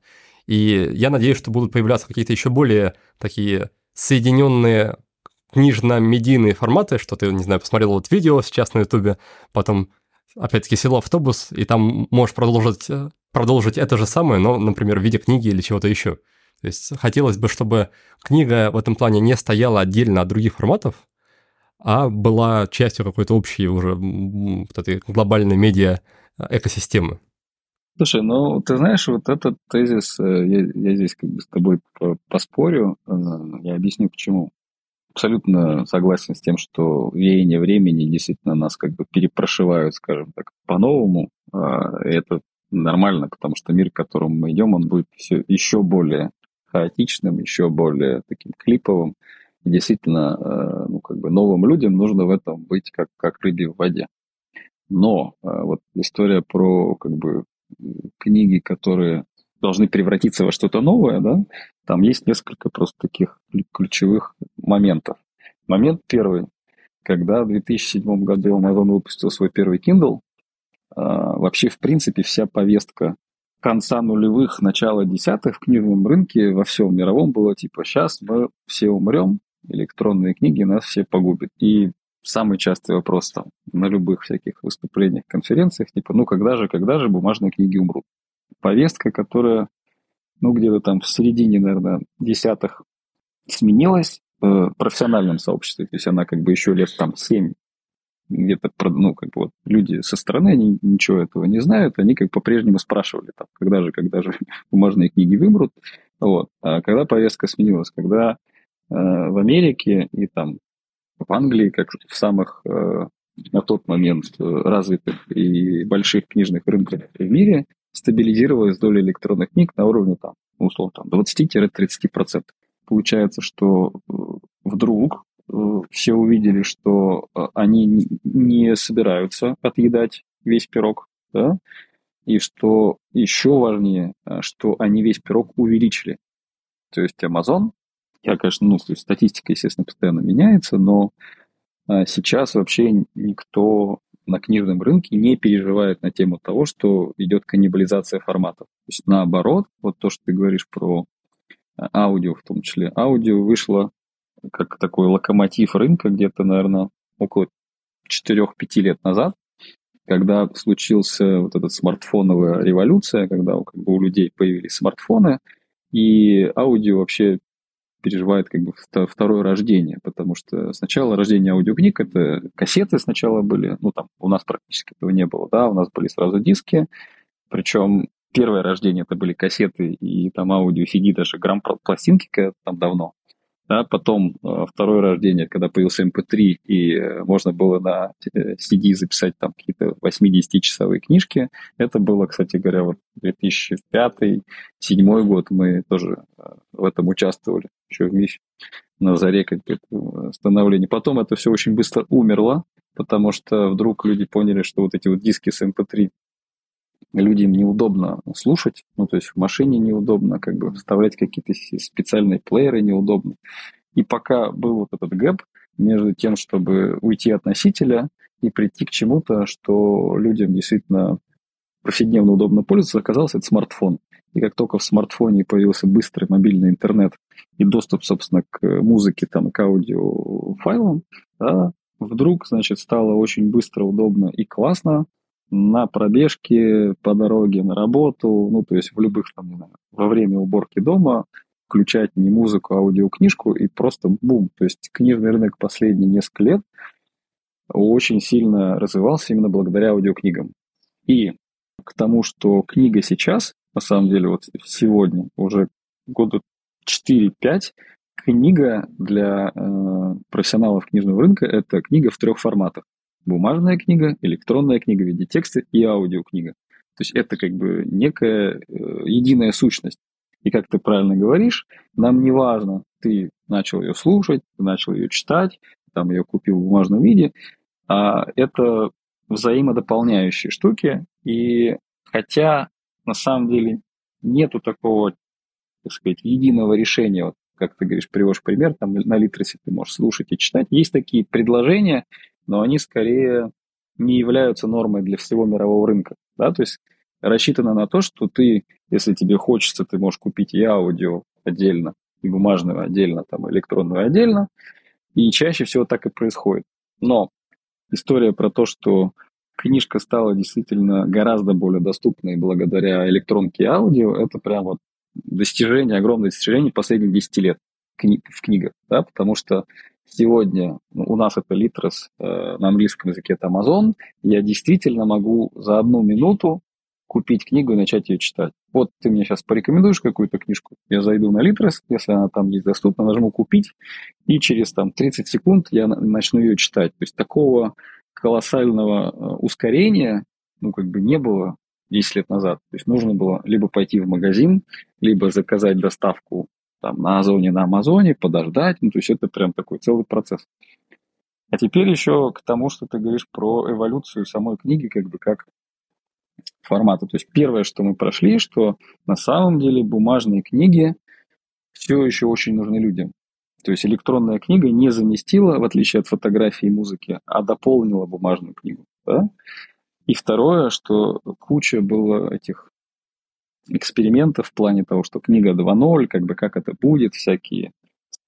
И я надеюсь, что будут появляться какие-то еще более такие соединенные книжно-медийные форматы, что ты, не знаю, посмотрел вот видео сейчас на ютубе, потом опять-таки сел автобус, и там можешь продолжить, э, продолжить это же самое, но, например, в виде книги или чего-то еще. То есть хотелось бы, чтобы книга в этом плане не стояла отдельно от других форматов, а была частью какой-то общей уже вот этой глобальной медиа экосистемы. Слушай, ну ты знаешь, вот этот тезис, э, я, я здесь как бы с тобой поспорю, э, я объясню почему. Абсолютно согласен с тем, что веяние времени действительно нас как бы перепрошивают, скажем так, по-новому. А, это нормально, потому что мир, к которому мы идем, он будет все еще более хаотичным, еще более таким клиповым. И действительно, э, ну, как бы новым людям нужно в этом быть как, как рыбе в воде. Но э, вот история про как бы книги, которые должны превратиться во что-то новое, да, там есть несколько просто таких ключевых моментов. Момент первый, когда в 2007 году Amazon выпустил свой первый Kindle, э, вообще, в принципе, вся повестка конца нулевых, начала десятых в книжном рынке во всем мировом было типа «сейчас мы все умрем, электронные книги нас все погубят». И самый частый вопрос там на любых всяких выступлениях, конференциях, типа «ну когда же, когда же бумажные книги умрут?» Повестка, которая, ну где-то там в середине, наверное, десятых сменилась в профессиональном сообществе, то есть она как бы еще лет там семь где-то, ну, как бы вот люди со стороны, они ничего этого не знают, они как по-прежнему спрашивали, там, когда же, когда же бумажные книги вымрут, вот. А когда повестка сменилась, когда э, в Америке и там в Англии, как в самых э, на тот момент э, развитых и больших книжных рынках в мире, стабилизировалась доля электронных книг на уровне там, условно, там 20-30%. Получается, что э, вдруг Э, все увидели, что э, они не собираются отъедать весь пирог, да, и что еще важнее, что они весь пирог увеличили. То есть Amazon, я, конечно, ну, статистика, естественно, постоянно меняется, но сейчас вообще никто на книжном рынке не переживает на тему того, что идет каннибализация форматов. То есть наоборот, вот то, что ты говоришь про аудио в том числе, аудио вышло как такой локомотив рынка где-то, наверное, около 4-5 лет назад, когда случился вот этот смартфоновая революция, когда как бы у людей появились смартфоны, и аудио вообще переживает как бы второе рождение, потому что сначала рождение аудиокниг, это кассеты сначала были, ну там у нас практически этого не было, да, у нас были сразу диски, причем первое рождение это были кассеты и там аудио CD, даже грамм пластинки там давно, да, потом э, второе рождение, когда появился MP3, эм и э, можно было на CD записать там какие-то 80-часовые книжки. Это было, кстати говоря, вот 2005-2007 год. Мы тоже э, в этом участвовали еще вместе на заре как бы, становления. Потом это все очень быстро умерло, потому что вдруг люди поняли, что вот эти вот диски с MP3 эм людям неудобно слушать, ну, то есть в машине неудобно, как бы вставлять какие-то специальные плееры неудобно. И пока был вот этот гэп между тем, чтобы уйти от носителя и прийти к чему-то, что людям действительно повседневно удобно пользоваться, оказался это смартфон. И как только в смартфоне появился быстрый мобильный интернет и доступ, собственно, к музыке, там, к аудиофайлам, да, вдруг, значит, стало очень быстро, удобно и классно на пробежке по дороге на работу, ну, то есть в любых, там, во время уборки дома включать не музыку, а аудиокнижку, и просто бум. То есть книжный рынок последние несколько лет очень сильно развивался именно благодаря аудиокнигам. И к тому, что книга сейчас, на самом деле, вот сегодня, уже года 4-5, книга для э, профессионалов книжного рынка – это книга в трех форматах бумажная книга, электронная книга в виде текста и аудиокнига. То есть это как бы некая э, единая сущность. И как ты правильно говоришь, нам не важно, ты начал ее слушать, ты начал ее читать, там ее купил в бумажном виде, а это взаимодополняющие штуки. И хотя на самом деле нету такого, так сказать, единого решения, вот, как ты говоришь, приводишь пример, там на Литресе ты можешь слушать и читать. Есть такие предложения, но они скорее не являются нормой для всего мирового рынка. Да? То есть рассчитано на то, что ты, если тебе хочется, ты можешь купить и аудио отдельно, и бумажную отдельно, там, электронную отдельно, и чаще всего так и происходит. Но история про то, что книжка стала действительно гораздо более доступной благодаря электронке и аудио, это прям вот достижение, огромное достижение последних 10 лет в книгах, да, потому что сегодня ну, у нас это Литрес, э, на английском языке это Amazon, я действительно могу за одну минуту купить книгу и начать ее читать. Вот ты мне сейчас порекомендуешь какую-то книжку, я зайду на Литрес, если она там есть доступна, нажму «Купить», и через там 30 секунд я начну ее читать. То есть такого колоссального э, ускорения ну, как бы не было 10 лет назад. То есть нужно было либо пойти в магазин, либо заказать доставку там, на Озоне, на Амазоне, подождать. Ну, то есть это прям такой целый процесс. А теперь еще к тому, что ты говоришь про эволюцию самой книги, как бы как формата. То есть первое, что мы прошли, что на самом деле бумажные книги все еще очень нужны людям. То есть электронная книга не заместила, в отличие от фотографии и музыки, а дополнила бумажную книгу. Да? И второе, что куча было этих экспериментов в плане того, что книга 2.0, как бы как это будет, всякие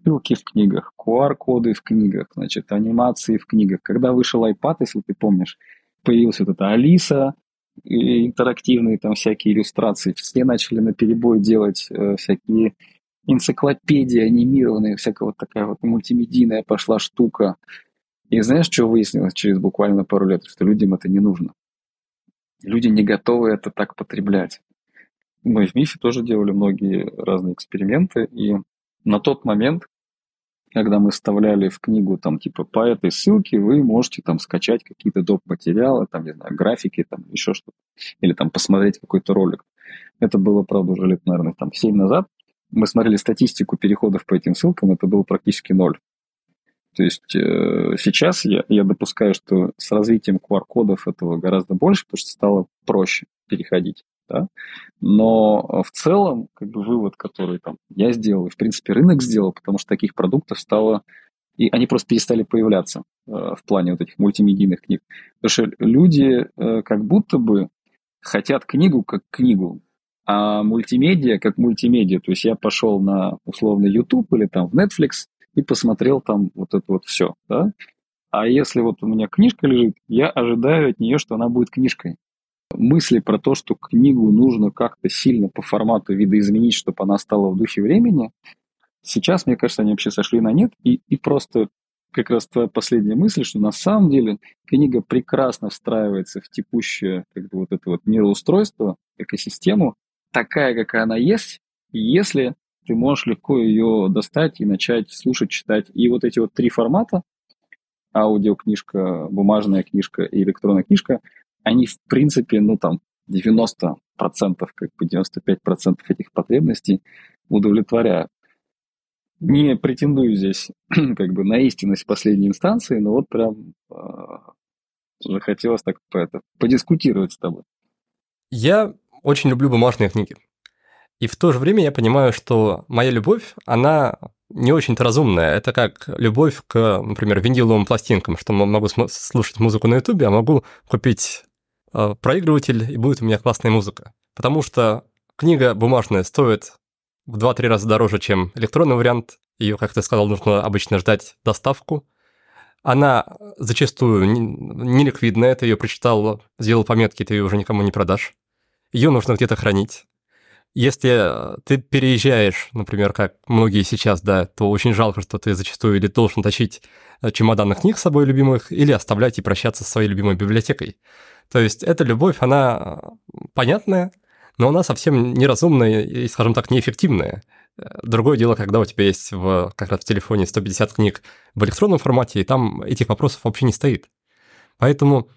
ссылки в книгах, QR-коды в книгах, значит, анимации в книгах. Когда вышел iPad, если ты помнишь, появилась вот эта Алиса, интерактивные там всякие иллюстрации. Все начали на перебой делать э, всякие энциклопедии анимированные, всякая вот такая вот мультимедийная пошла штука. И знаешь, что выяснилось через буквально пару лет? Что людям это не нужно. Люди не готовы это так потреблять. Мы в МИФе тоже делали многие разные эксперименты, и на тот момент когда мы вставляли в книгу там типа по этой ссылке вы можете там скачать какие-то доп. материалы, там, не знаю, графики, там еще что-то, или там посмотреть какой-то ролик. Это было, правда, уже лет, наверное, там 7 назад. Мы смотрели статистику переходов по этим ссылкам, это было практически ноль. То есть э, сейчас я, я допускаю, что с развитием QR-кодов этого гораздо больше, потому что стало проще переходить да? Но в целом, как бы вывод, который там я сделал, и в принципе рынок сделал, потому что таких продуктов стало, и они просто перестали появляться э, в плане вот этих мультимедийных книг. Потому что люди э, как будто бы хотят книгу как книгу, а мультимедиа как мультимедиа. То есть я пошел на условно YouTube или там в Netflix и посмотрел там вот это вот все, да? А если вот у меня книжка лежит, я ожидаю от нее, что она будет книжкой мысли про то, что книгу нужно как-то сильно по формату видоизменить, чтобы она стала в духе времени, сейчас, мне кажется, они вообще сошли на нет, и, и просто как раз твоя последняя мысль, что на самом деле книга прекрасно встраивается в текущее как бы, вот это вот мироустройство, экосистему, такая, какая она есть, если ты можешь легко ее достать и начать слушать, читать. И вот эти вот три формата, аудиокнижка, бумажная книжка и электронная книжка, они, в принципе, ну, там, 90%, как бы 95% этих потребностей удовлетворяют. Не претендую здесь как бы на истинность последней инстанции, но вот прям э, захотелось так это, подискутировать с тобой. Я очень люблю бумажные книги. И в то же время я понимаю, что моя любовь, она не очень-то разумная. Это как любовь к, например, виниловым пластинкам, что могу слушать музыку на ютубе, а могу купить проигрыватель, и будет у меня классная музыка. Потому что книга бумажная стоит в 2-3 раза дороже, чем электронный вариант. Ее, как ты сказал, нужно обычно ждать доставку. Она зачастую неликвидная, ты ее прочитал, сделал пометки, ты ее уже никому не продашь. Ее нужно где-то хранить. Если ты переезжаешь, например, как многие сейчас, да, то очень жалко, что ты зачастую или должен тащить э, чемодан книг с собой любимых, или оставлять и прощаться со своей любимой библиотекой. То есть эта любовь, она понятная, но она совсем неразумная и, скажем так, неэффективная. Другое дело, когда у тебя есть в, как раз в телефоне 150 книг в электронном формате, и там этих вопросов вообще не стоит. Поэтому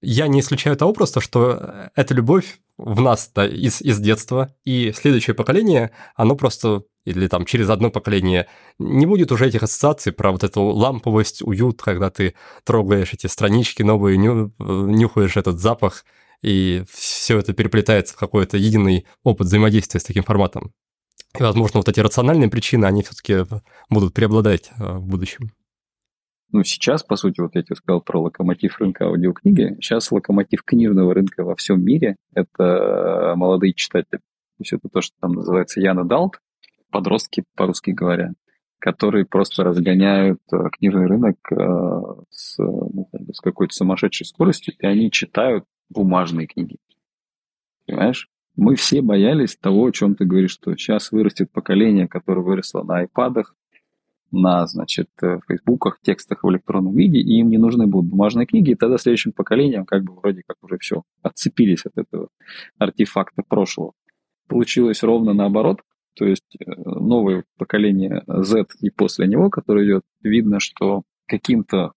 я не исключаю того просто, что эта любовь в нас да, из, из детства, и следующее поколение, оно просто или там через одно поколение не будет уже этих ассоциаций про вот эту ламповость, уют, когда ты трогаешь эти странички новые, ню, нюхаешь этот запах, и все это переплетается в какой-то единый опыт взаимодействия с таким форматом. И, возможно, вот эти рациональные причины, они все-таки будут преобладать э, в будущем. Ну, сейчас, по сути, вот я тебе сказал про локомотив рынка аудиокниги. Сейчас локомотив книжного рынка во всем мире – это молодые читатели. То есть это то, что там называется Яна Далт, подростки, по-русски говоря, которые просто разгоняют э, книжный рынок э, с, с какой-то сумасшедшей скоростью, и они читают бумажные книги. Понимаешь? Мы все боялись того, о чем ты говоришь, что сейчас вырастет поколение, которое выросло на айпадах, на, значит, э, фейсбуках, текстах в электронном виде, и им не нужны будут бумажные книги, и тогда следующим поколением как бы вроде как уже все, отцепились от этого артефакта прошлого. Получилось ровно наоборот, то есть э, новое поколение Z и после него, которое идет, видно, что каким-то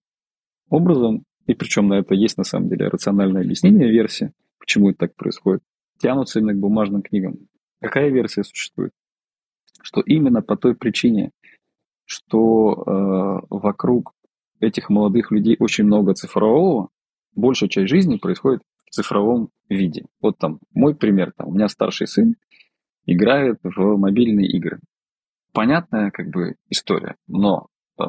образом, и причем на это есть на самом деле рациональное объяснение версии, почему это так происходит, тянутся именно к бумажным книгам. Какая версия существует? Что именно по той причине, что э, вокруг этих молодых людей очень много цифрового, большая часть жизни происходит в цифровом виде. Вот там мой пример, там, у меня старший сын играет в мобильные игры. Понятная как бы история, но э,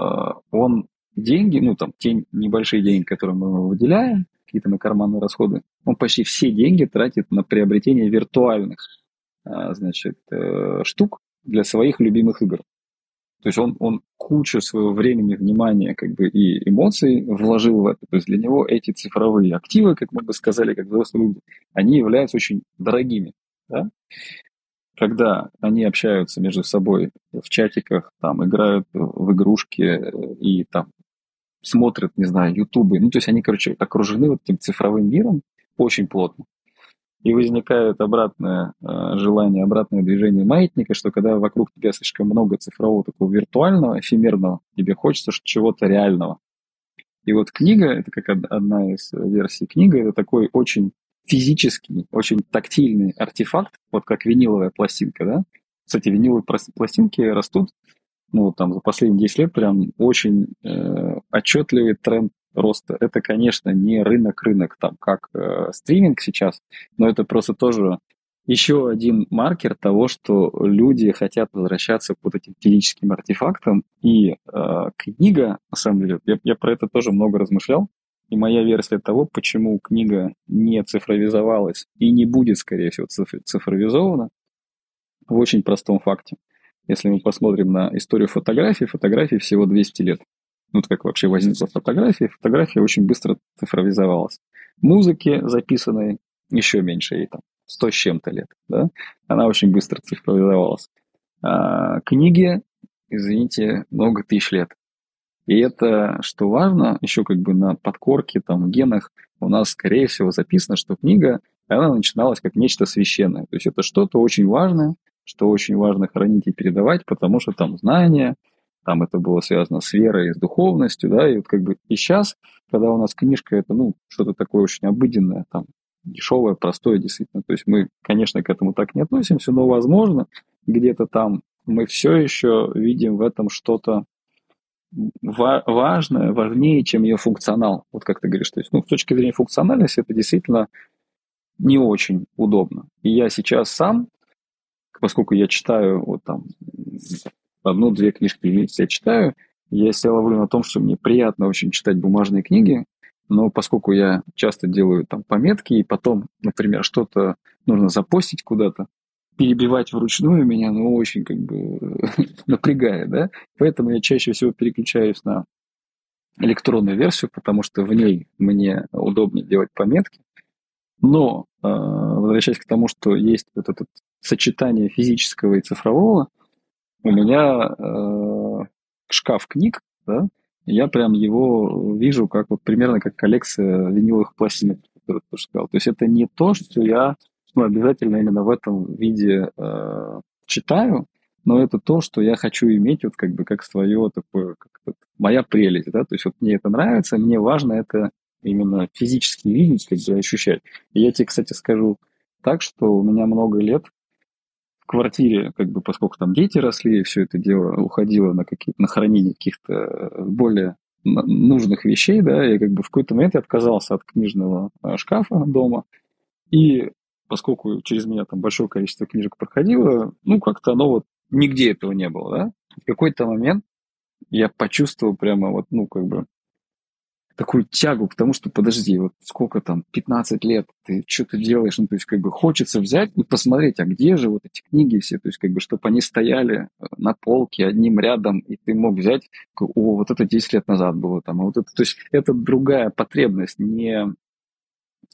он деньги, ну там те небольшие деньги, которые мы выделяем, какие-то на карманные расходы, он почти все деньги тратит на приобретение виртуальных э, значит, э, штук для своих любимых игр. То есть он, он кучу своего времени, внимания как бы, и эмоций вложил в это. То есть для него эти цифровые активы, как мы бы сказали, как взрослые люди, они являются очень дорогими. Да? Когда они общаются между собой в чатиках, там, играют в игрушки и там смотрят, не знаю, ютубы, ну, то есть они, короче, окружены вот этим цифровым миром очень плотно и возникает обратное э, желание, обратное движение маятника, что когда вокруг тебя слишком много цифрового такого виртуального, эфемерного, тебе хочется чего-то реального. И вот книга, это как одна из версий книги, это такой очень физический, очень тактильный артефакт, вот как виниловая пластинка, да? Кстати, виниловые пластинки растут, ну, там, за последние 10 лет прям очень э, отчетливый тренд роста. Это, конечно, не рынок-рынок, там, как э, стриминг сейчас, но это просто тоже еще один маркер того, что люди хотят возвращаться к вот этим физическим артефактам. И э, книга, на самом деле, я, я про это тоже много размышлял, и моя версия того, почему книга не цифровизовалась и не будет, скорее всего, цифровизована, в очень простом факте. Если мы посмотрим на историю фотографии, фотографии всего 200 лет ну, как вообще возникла фотография, фотография очень быстро цифровизовалась. Музыки записанной еще меньше, ей там 100 с чем-то лет, да, она очень быстро цифровизовалась. А книги, извините, много тысяч лет. И это, что важно, еще как бы на подкорке, там, в генах у нас, скорее всего, записано, что книга, она начиналась как нечто священное. То есть это что-то очень важное, что очень важно хранить и передавать, потому что там знания, там это было связано с верой, с духовностью, да, и вот как бы и сейчас, когда у нас книжка, это, ну, что-то такое очень обыденное, там, дешевое, простое, действительно, то есть мы, конечно, к этому так не относимся, но, возможно, где-то там мы все еще видим в этом что-то важное, важнее, чем ее функционал, вот как ты говоришь, то есть, ну, с точки зрения функциональности это действительно не очень удобно. И я сейчас сам, поскольку я читаю вот там одну-две книжки в месяц я читаю. Я себя ловлю на том, что мне приятно очень читать бумажные книги, но поскольку я часто делаю там пометки, и потом, например, что-то нужно запостить куда-то, перебивать вручную меня, ну, очень как бы напрягает, да? Поэтому я чаще всего переключаюсь на электронную версию, потому что в ней мне удобнее делать пометки. Но, э, возвращаясь к тому, что есть вот это сочетание физического и цифрового, у меня э, шкаф книг, да, я прям его вижу как вот примерно как коллекция виниловых пластинок, которые ты сказал. То есть это не то, что я ну, обязательно именно в этом виде э, читаю, но это то, что я хочу иметь вот как бы как свое такое, как моя прелесть, да, то есть вот мне это нравится, мне важно это именно физически видеть, как бы ощущать. И я тебе, кстати, скажу так, что у меня много лет квартире, как бы, поскольку там дети росли, все это дело уходило на какие-то, на хранение каких-то э, более нужных вещей, да, и как бы в какой-то момент я отказался от книжного э, шкафа дома, и поскольку через меня там большое количество книжек проходило, ну, как-то оно вот нигде этого не было, да. В какой-то момент я почувствовал прямо вот, ну, как бы, такую тягу к тому, что подожди, вот сколько там, 15 лет, ты что-то делаешь, ну, то есть как бы хочется взять и посмотреть, а где же вот эти книги все, то есть как бы, чтобы они стояли э, на полке одним рядом, и ты мог взять, о, вот это 10 лет назад было там, а вот это, то есть это другая потребность, не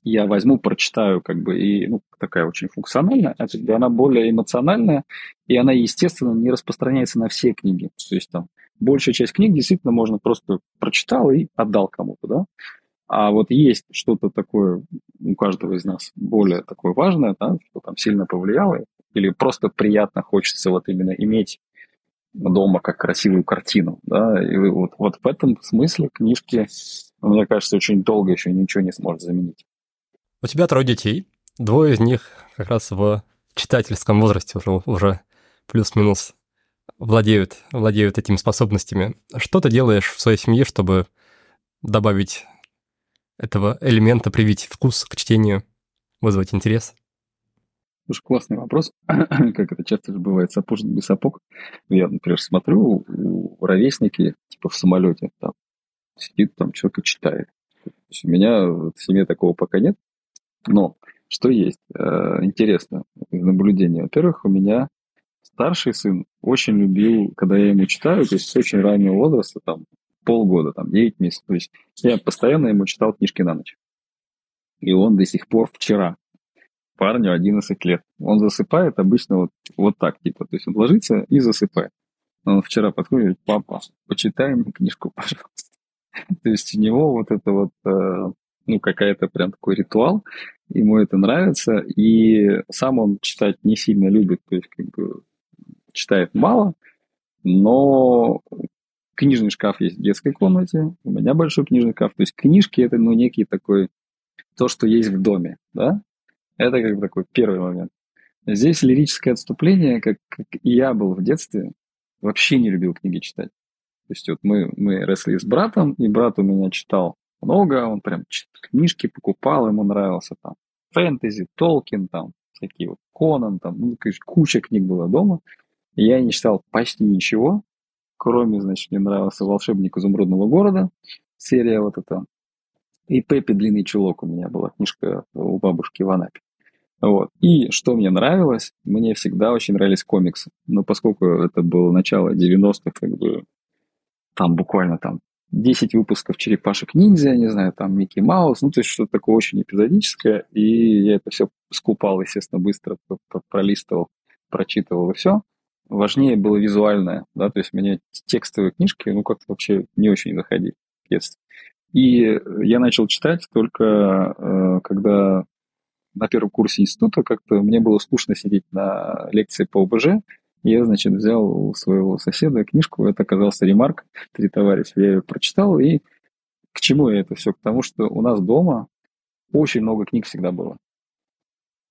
я возьму, прочитаю, как бы, и, ну, такая очень функциональная, а как бы она более эмоциональная, и она, естественно, не распространяется на все книги. То есть там большая часть книг действительно можно просто прочитал и отдал кому-то, да. А вот есть что-то такое у каждого из нас более такое важное, да, что там сильно повлияло, или просто приятно хочется вот именно иметь дома как красивую картину, да, и вот, вот в этом смысле книжки, мне кажется, очень долго еще ничего не сможет заменить. У тебя трое детей, двое из них как раз в читательском возрасте уже, уже плюс-минус владеют, владеют этими способностями. Что ты делаешь в своей семье, чтобы добавить этого элемента, привить вкус к чтению, вызвать интерес? Слушай, классный вопрос. как это часто же бывает, сапожник без сапог. Я, например, смотрю, у ровесники, типа в самолете, там сидит там человек и читает. То есть у меня в семье такого пока нет. Но что есть? Э, интересно наблюдение. Во-первых, у меня старший сын очень любил, когда я ему читаю, то есть с очень раннего возраста, там, полгода, там, 9 месяцев. То есть я постоянно ему читал книжки на ночь. И он до сих пор вчера, парню 11 лет, он засыпает обычно вот, вот так, типа, то есть он ложится и засыпает. Он вчера подходит, папа, почитай мне книжку, пожалуйста. То есть у него вот это вот э, ну, какая-то прям такой ритуал, ему это нравится, и сам он читать не сильно любит, то есть как бы читает мало, но книжный шкаф есть в детской комнате, у меня большой книжный шкаф, то есть книжки это, ну, некий такой, то, что есть в доме, да, это как бы такой первый момент. Здесь лирическое отступление, как, как я был в детстве, вообще не любил книги читать. То есть вот мы, мы росли с братом, и брат у меня читал много, он прям книжки покупал, ему нравился там фэнтези, Толкин, там всякие вот Конан, там, ну, конечно, куча книг было дома. Я не читал почти ничего, кроме, значит, мне нравился «Волшебник изумрудного города», серия вот эта. И «Пеппи. Длинный чулок» у меня была книжка у бабушки в Анапе. Вот. И что мне нравилось, мне всегда очень нравились комиксы. Но поскольку это было начало 90-х, как бы там буквально там 10 выпусков черепашек ниндзя, не знаю, там Микки Маус, ну, то есть что-то такое очень эпизодическое, и я это все скупал, естественно, быстро пролистывал, прочитывал и все. Важнее было визуальное, да, то есть мне текстовые книжки, ну, как-то вообще не очень заходили в детстве. И я начал читать только э, когда на первом курсе института как-то мне было скучно сидеть на лекции по ОБЖ, я, значит, взял у своего соседа книжку, это оказался ремарк «Три товарища». Я ее прочитал, и к чему это все? К тому, что у нас дома очень много книг всегда было.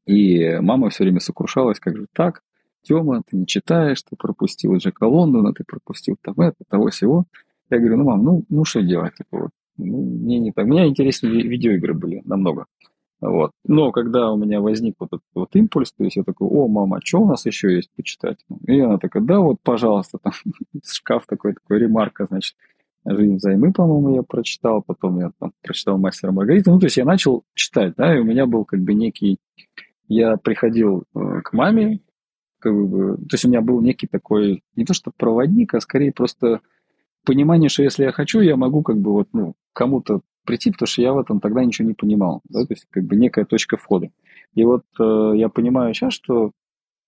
И мама все время сокрушалась, как же так, Тёма, ты не читаешь, ты пропустил Джека Лондона, ты пропустил там это, того всего. Я говорю, ну, мам, ну, ну что делать? Типа, вот, ну, мне не так. У меня интереснее видеоигры были намного. Вот. Но когда у меня возник вот этот вот импульс, то есть я такой, о, мама, что у нас еще есть почитать? И она такая, да, вот, пожалуйста, там шкаф такой, такой ремарка, значит, «Жизнь взаймы», по-моему, я прочитал, потом я там прочитал «Мастера Маргарита». Ну, то есть я начал читать, да, и у меня был как бы некий... Я приходил э, к маме, как бы, то есть у меня был некий такой, не то что проводник, а скорее просто понимание, что если я хочу, я могу как бы вот, ну, кому-то прийти, потому что я в этом тогда ничего не понимал. Да? То есть как бы некая точка входа. И вот э, я понимаю сейчас, что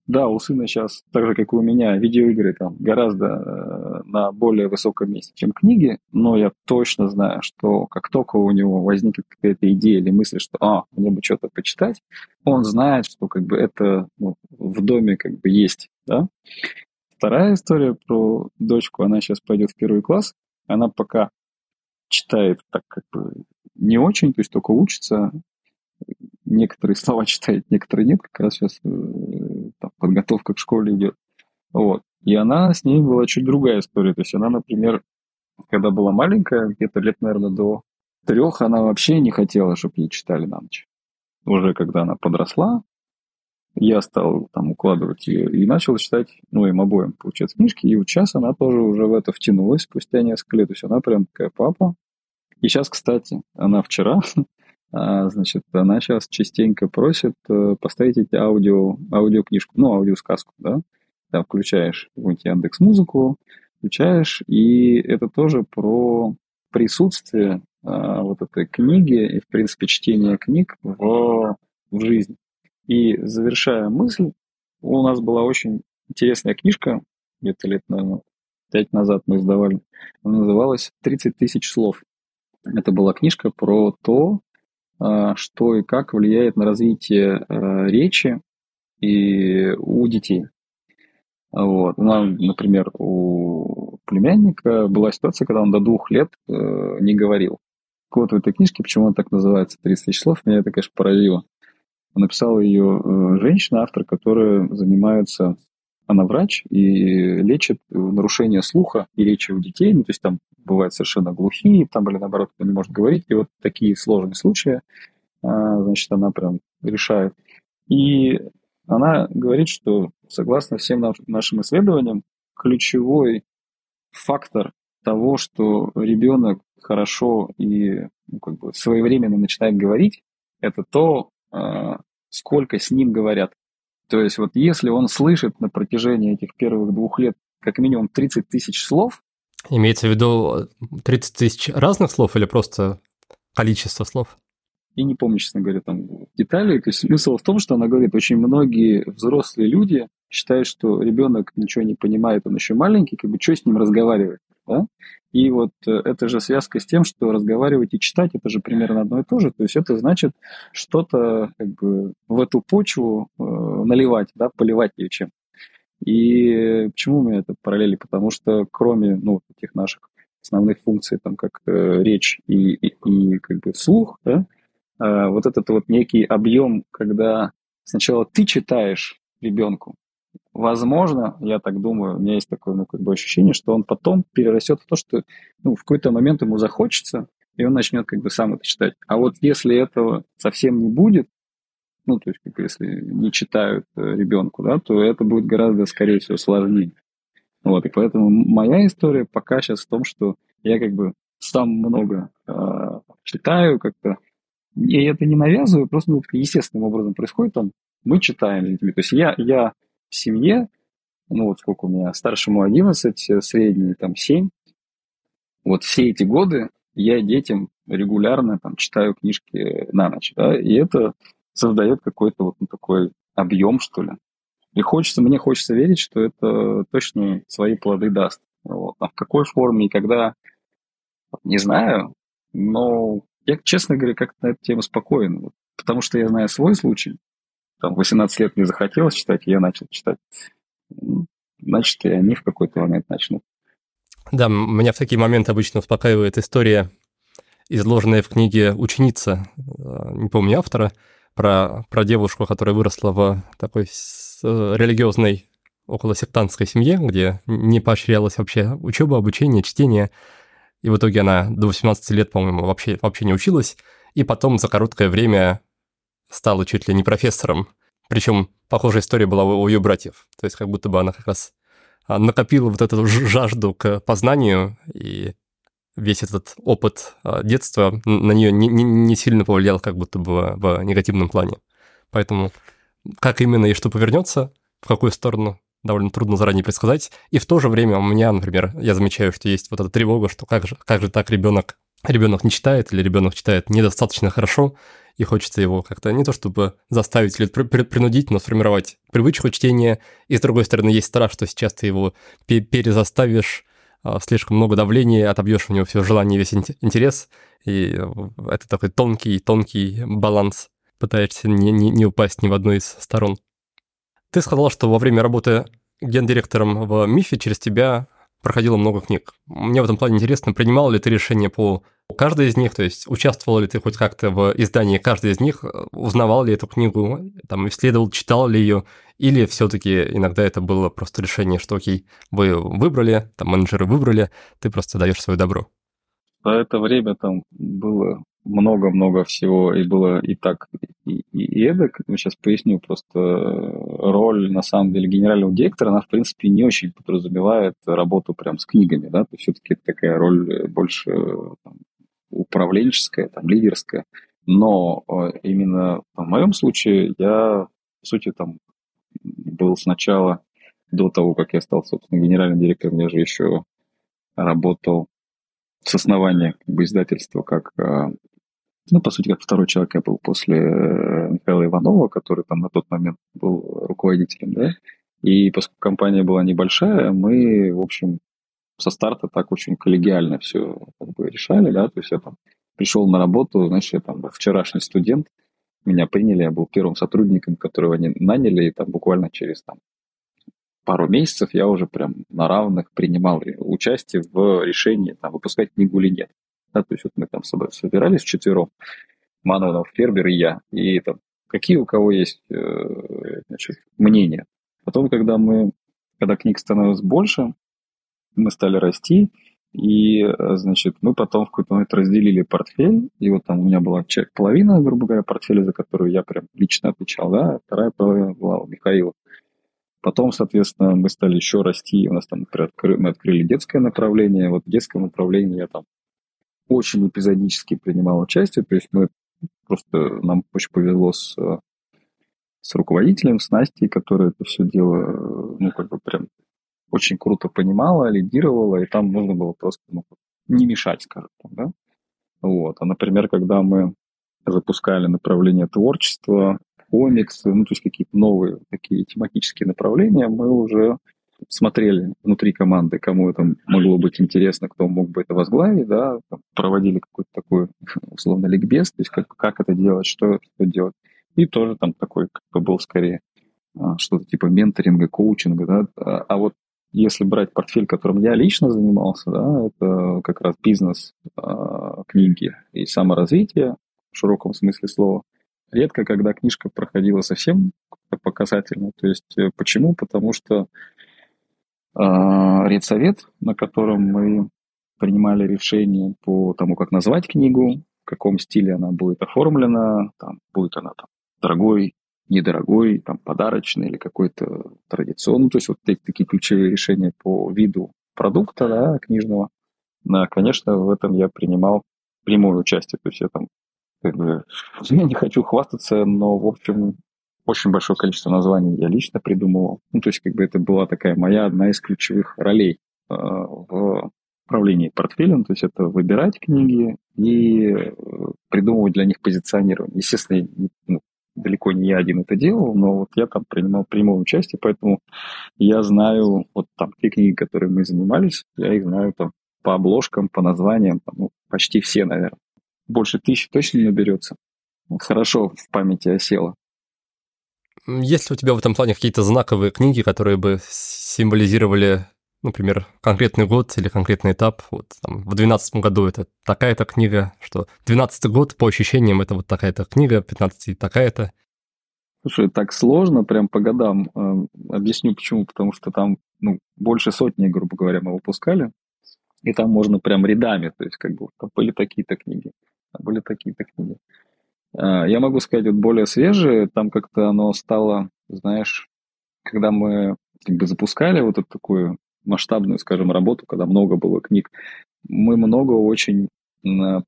да, у сына сейчас, так же, как и у меня, видеоигры там гораздо э, на более высоком месте, чем книги, но я точно знаю, что как только у него возникнет какая-то идея или мысль, что, а, мне бы что-то почитать, он знает, что как бы это ну, в доме как бы есть, да. Вторая история про дочку, она сейчас пойдет в первый класс, она пока читает так как бы не очень, то есть только учится. Некоторые слова читает, некоторые нет. Как раз сейчас э, там, подготовка к школе идет. Вот. И она, с ней была чуть другая история. То есть она, например, когда была маленькая, где-то лет, наверное, до трех, она вообще не хотела, чтобы ей читали на ночь. Уже когда она подросла, я стал там укладывать ее и начал читать, ну, им обоим, получается, книжки. И вот сейчас она тоже уже в это втянулась спустя несколько лет. То есть она прям такая папа. И сейчас, кстати, она вчера, а, значит, она сейчас частенько просит э, поставить эти аудио, аудиокнижку, ну, аудиосказку, да, там включаешь какую-нибудь Яндекс Музыку, включаешь, и это тоже про присутствие а, вот этой книги и, в принципе, чтение книг в, в жизни. И завершая мысль, у нас была очень интересная книжка, где-то лет, наверное, пять назад мы издавали. Она называлась «30 тысяч слов». Это была книжка про то, а, что и как влияет на развитие а, речи и у детей. Вот. Нам, например, у племянника была ситуация, когда он до двух лет э, не говорил. Вот в этой книжке, почему она так называется, 30 тысяч слов, меня это, конечно, поразило. Написала ее э, женщина, автор, которая занимается, она врач и лечит нарушение слуха и речи у детей. Ну, то есть там бывают совершенно глухие, там, или наоборот, кто не может говорить. И вот такие сложные случаи, а, значит, она прям решает. И она говорит, что согласно всем нашим исследованиям, ключевой фактор того, что ребенок хорошо и ну, как бы своевременно начинает говорить, это то, сколько с ним говорят. То есть вот если он слышит на протяжении этих первых двух лет как минимум 30 тысяч слов. Имеется в виду 30 тысяч разных слов или просто количество слов? Я не помню, честно говоря, там детали. То есть смысл в том, что она говорит, очень многие взрослые люди считают, что ребенок ничего не понимает, он еще маленький, как бы что с ним разговаривать. Да? И вот э, это же связка с тем, что разговаривать и читать это же примерно одно и то же. То есть это значит что-то как бы в эту почву э, наливать, да, поливать ее чем. И почему у меня это параллели? Потому что кроме ну, этих наших основных функций, там, как э, речь и, и, и как бы слух, да, э, вот этот вот некий объем, когда сначала ты читаешь ребенку, возможно, я так думаю, у меня есть такое ну, как бы ощущение, что он потом перерастет в то, что ну, в какой-то момент ему захочется, и он начнет как бы сам это читать. А вот если этого совсем не будет, ну, то есть, как если не читают э, ребенку, да, то это будет гораздо, скорее всего, сложнее. Вот, и поэтому моя история пока сейчас в том, что я как бы сам много э, читаю как-то, и это не навязываю, просто ну, естественным образом происходит там, мы читаем детьми. То есть я, я в семье, ну вот сколько у меня, старшему 11, средний там 7, вот все эти годы я детям регулярно там читаю книжки на ночь, да, и это создает какой-то вот ну, такой объем, что ли. И хочется, мне хочется верить, что это точно свои плоды даст. Вот. А в какой форме и когда, не знаю, но я, честно говоря, как-то на эту тему спокоен, вот, потому что я знаю свой случай, там 18 лет мне захотелось читать, я начал читать. Значит, и они в какой-то момент начнут. Да, меня в такие моменты обычно успокаивает история, изложенная в книге «Ученица», э, не помню автора, про, про девушку, которая выросла в такой религиозной около сектантской семье, где не поощрялась вообще учеба, обучение, чтение. И в итоге она до 18 лет, по-моему, вообще, вообще не училась. И потом за короткое время стала чуть ли не профессором. Причем похожая история была у ее братьев. То есть как будто бы она как раз а, накопила вот эту жажду к познанию, и весь этот опыт а, детства на нее не, не, не сильно повлиял как будто бы в негативном плане. Поэтому как именно и что повернется, в какую сторону, довольно трудно заранее предсказать. И в то же время у меня, например, я замечаю, что есть вот эта тревога, что как же, как же так ребенок, ребенок не читает или ребенок читает недостаточно хорошо, и хочется его как-то не то чтобы заставить или принудить, но сформировать привычку чтения. И с другой стороны, есть страх, что сейчас ты его перезаставишь, а, слишком много давления, отобьешь у него все желание, весь интерес. И это такой тонкий-тонкий баланс. Пытаешься не, не, не упасть ни в одну из сторон. Ты сказал, что во время работы гендиректором в МИФе через тебя проходило много книг. Мне в этом плане интересно, принимал ли ты решение по Каждый из них, то есть участвовал ли ты хоть как-то в издании каждой из них, узнавал ли эту книгу, там, исследовал, читал ли ее, или все-таки иногда это было просто решение, что окей, вы выбрали, там менеджеры выбрали, ты просто даешь свое добро? За это время там было много-много всего, и было и так, и, и, эдак. Сейчас поясню просто роль, на самом деле, генерального директора, она, в принципе, не очень подразумевает работу прям с книгами, да, то есть все-таки такая роль больше там, управленческая, там, лидерская. Но э, именно в моем случае я, по сути, там был сначала, до того, как я стал, собственно, генеральным директором, я же еще работал с основания как бы, издательства как э, ну, по сути, как второй человек я был после э, Михаила Иванова, который там на тот момент был руководителем, да, и поскольку компания была небольшая, мы, в общем, со старта так очень коллегиально все как бы, решали, да, то есть я там пришел на работу, знаешь, я там вчерашний студент, меня приняли, я был первым сотрудником, которого они наняли, и там буквально через там, пару месяцев я уже прям на равных принимал участие в решении, там, выпускать книгу или нет. Да, то есть вот мы там с собой собирались вчетвером, Манонов, Фербер и я, и там, какие у кого есть э, значит, мнения. Потом, когда мы, когда книг становилось больше, мы стали расти, и, э, значит, мы потом в какой-то момент разделили портфель, и вот там у меня была половина, грубо говоря, портфеля, за которую я прям лично отвечал, да, вторая половина была у Михаила. Потом, соответственно, мы стали еще расти, у нас там, например, мы открыли детское направление, вот в детском направлении я там очень эпизодически принимал участие, то есть мы просто, нам очень повезло с, с руководителем, с Настей, которая это все дело, ну, как бы прям очень круто понимала, лидировала, и там нужно было просто ну, не мешать, скажем так, да. Вот. А, например, когда мы запускали направление творчества, комиксы, ну, то есть какие-то новые такие тематические направления, мы уже смотрели внутри команды, кому это могло быть интересно, кто мог бы это возглавить, да, проводили какой-то такой, условно, ликбез, то есть как, как это делать, что, что делать. И тоже там такой как бы был скорее а, что-то типа менторинга, коучинга, да. А, а вот если брать портфель, которым я лично занимался, да, это как раз бизнес, а, книги и саморазвитие в широком смысле слова. Редко, когда книжка проходила совсем показательно. То есть э, почему? Потому что э, редсовет, на котором мы принимали решение по тому, как назвать книгу, в каком стиле она будет оформлена, там, будет она там дорогой, недорогой, там, подарочный или какой-то традиционный. То есть вот эти такие ключевые решения по виду продукта да, книжного. Да, конечно, в этом я принимал прямое участие. То есть я там, как бы, я не хочу хвастаться, но, в общем, очень большое количество названий я лично придумывал. Ну, то есть, как бы это была такая моя одна из ключевых ролей э, в управлении портфелем, то есть это выбирать книги и э, придумывать для них позиционирование. Естественно, ну, далеко не я один это делал, но вот я там принимал прямое участие, поэтому я знаю вот там те книги, которые мы занимались, я их знаю там по обложкам, по названиям, там, ну, почти все, наверное. Больше тысячи точно не наберется. Хорошо в памяти осело. Есть ли у тебя в этом плане какие-то знаковые книги, которые бы символизировали, например, конкретный год или конкретный этап? Вот там, в 2012 году это такая-то книга, что 12 год по ощущениям это вот такая-то книга, 15 такая-то. Слушай, так сложно прям по годам. Э, объясню почему. Потому что там ну, больше сотни, грубо говоря, мы выпускали. И там можно прям рядами. То есть как бы там были такие-то книги, там были такие-то книги. А, я могу сказать, вот более свежие, там как-то оно стало, знаешь, когда мы как бы запускали вот эту такую масштабную, скажем, работу, когда много было книг, мы много очень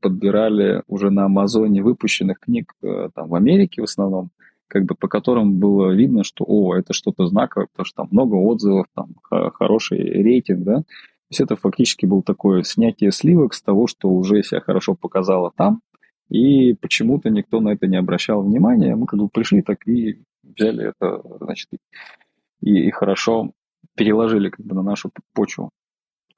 подбирали уже на Амазоне выпущенных книг э, там, в Америке в основном, как бы по которым было видно, что, о, это что-то знаковое, потому что там много отзывов, там хороший рейтинг, да. То есть это фактически был такое снятие сливок с того, что уже себя хорошо показало там, и почему-то никто на это не обращал внимания. Мы как бы пришли так и взяли это, значит, и, и хорошо переложили как бы на нашу почву.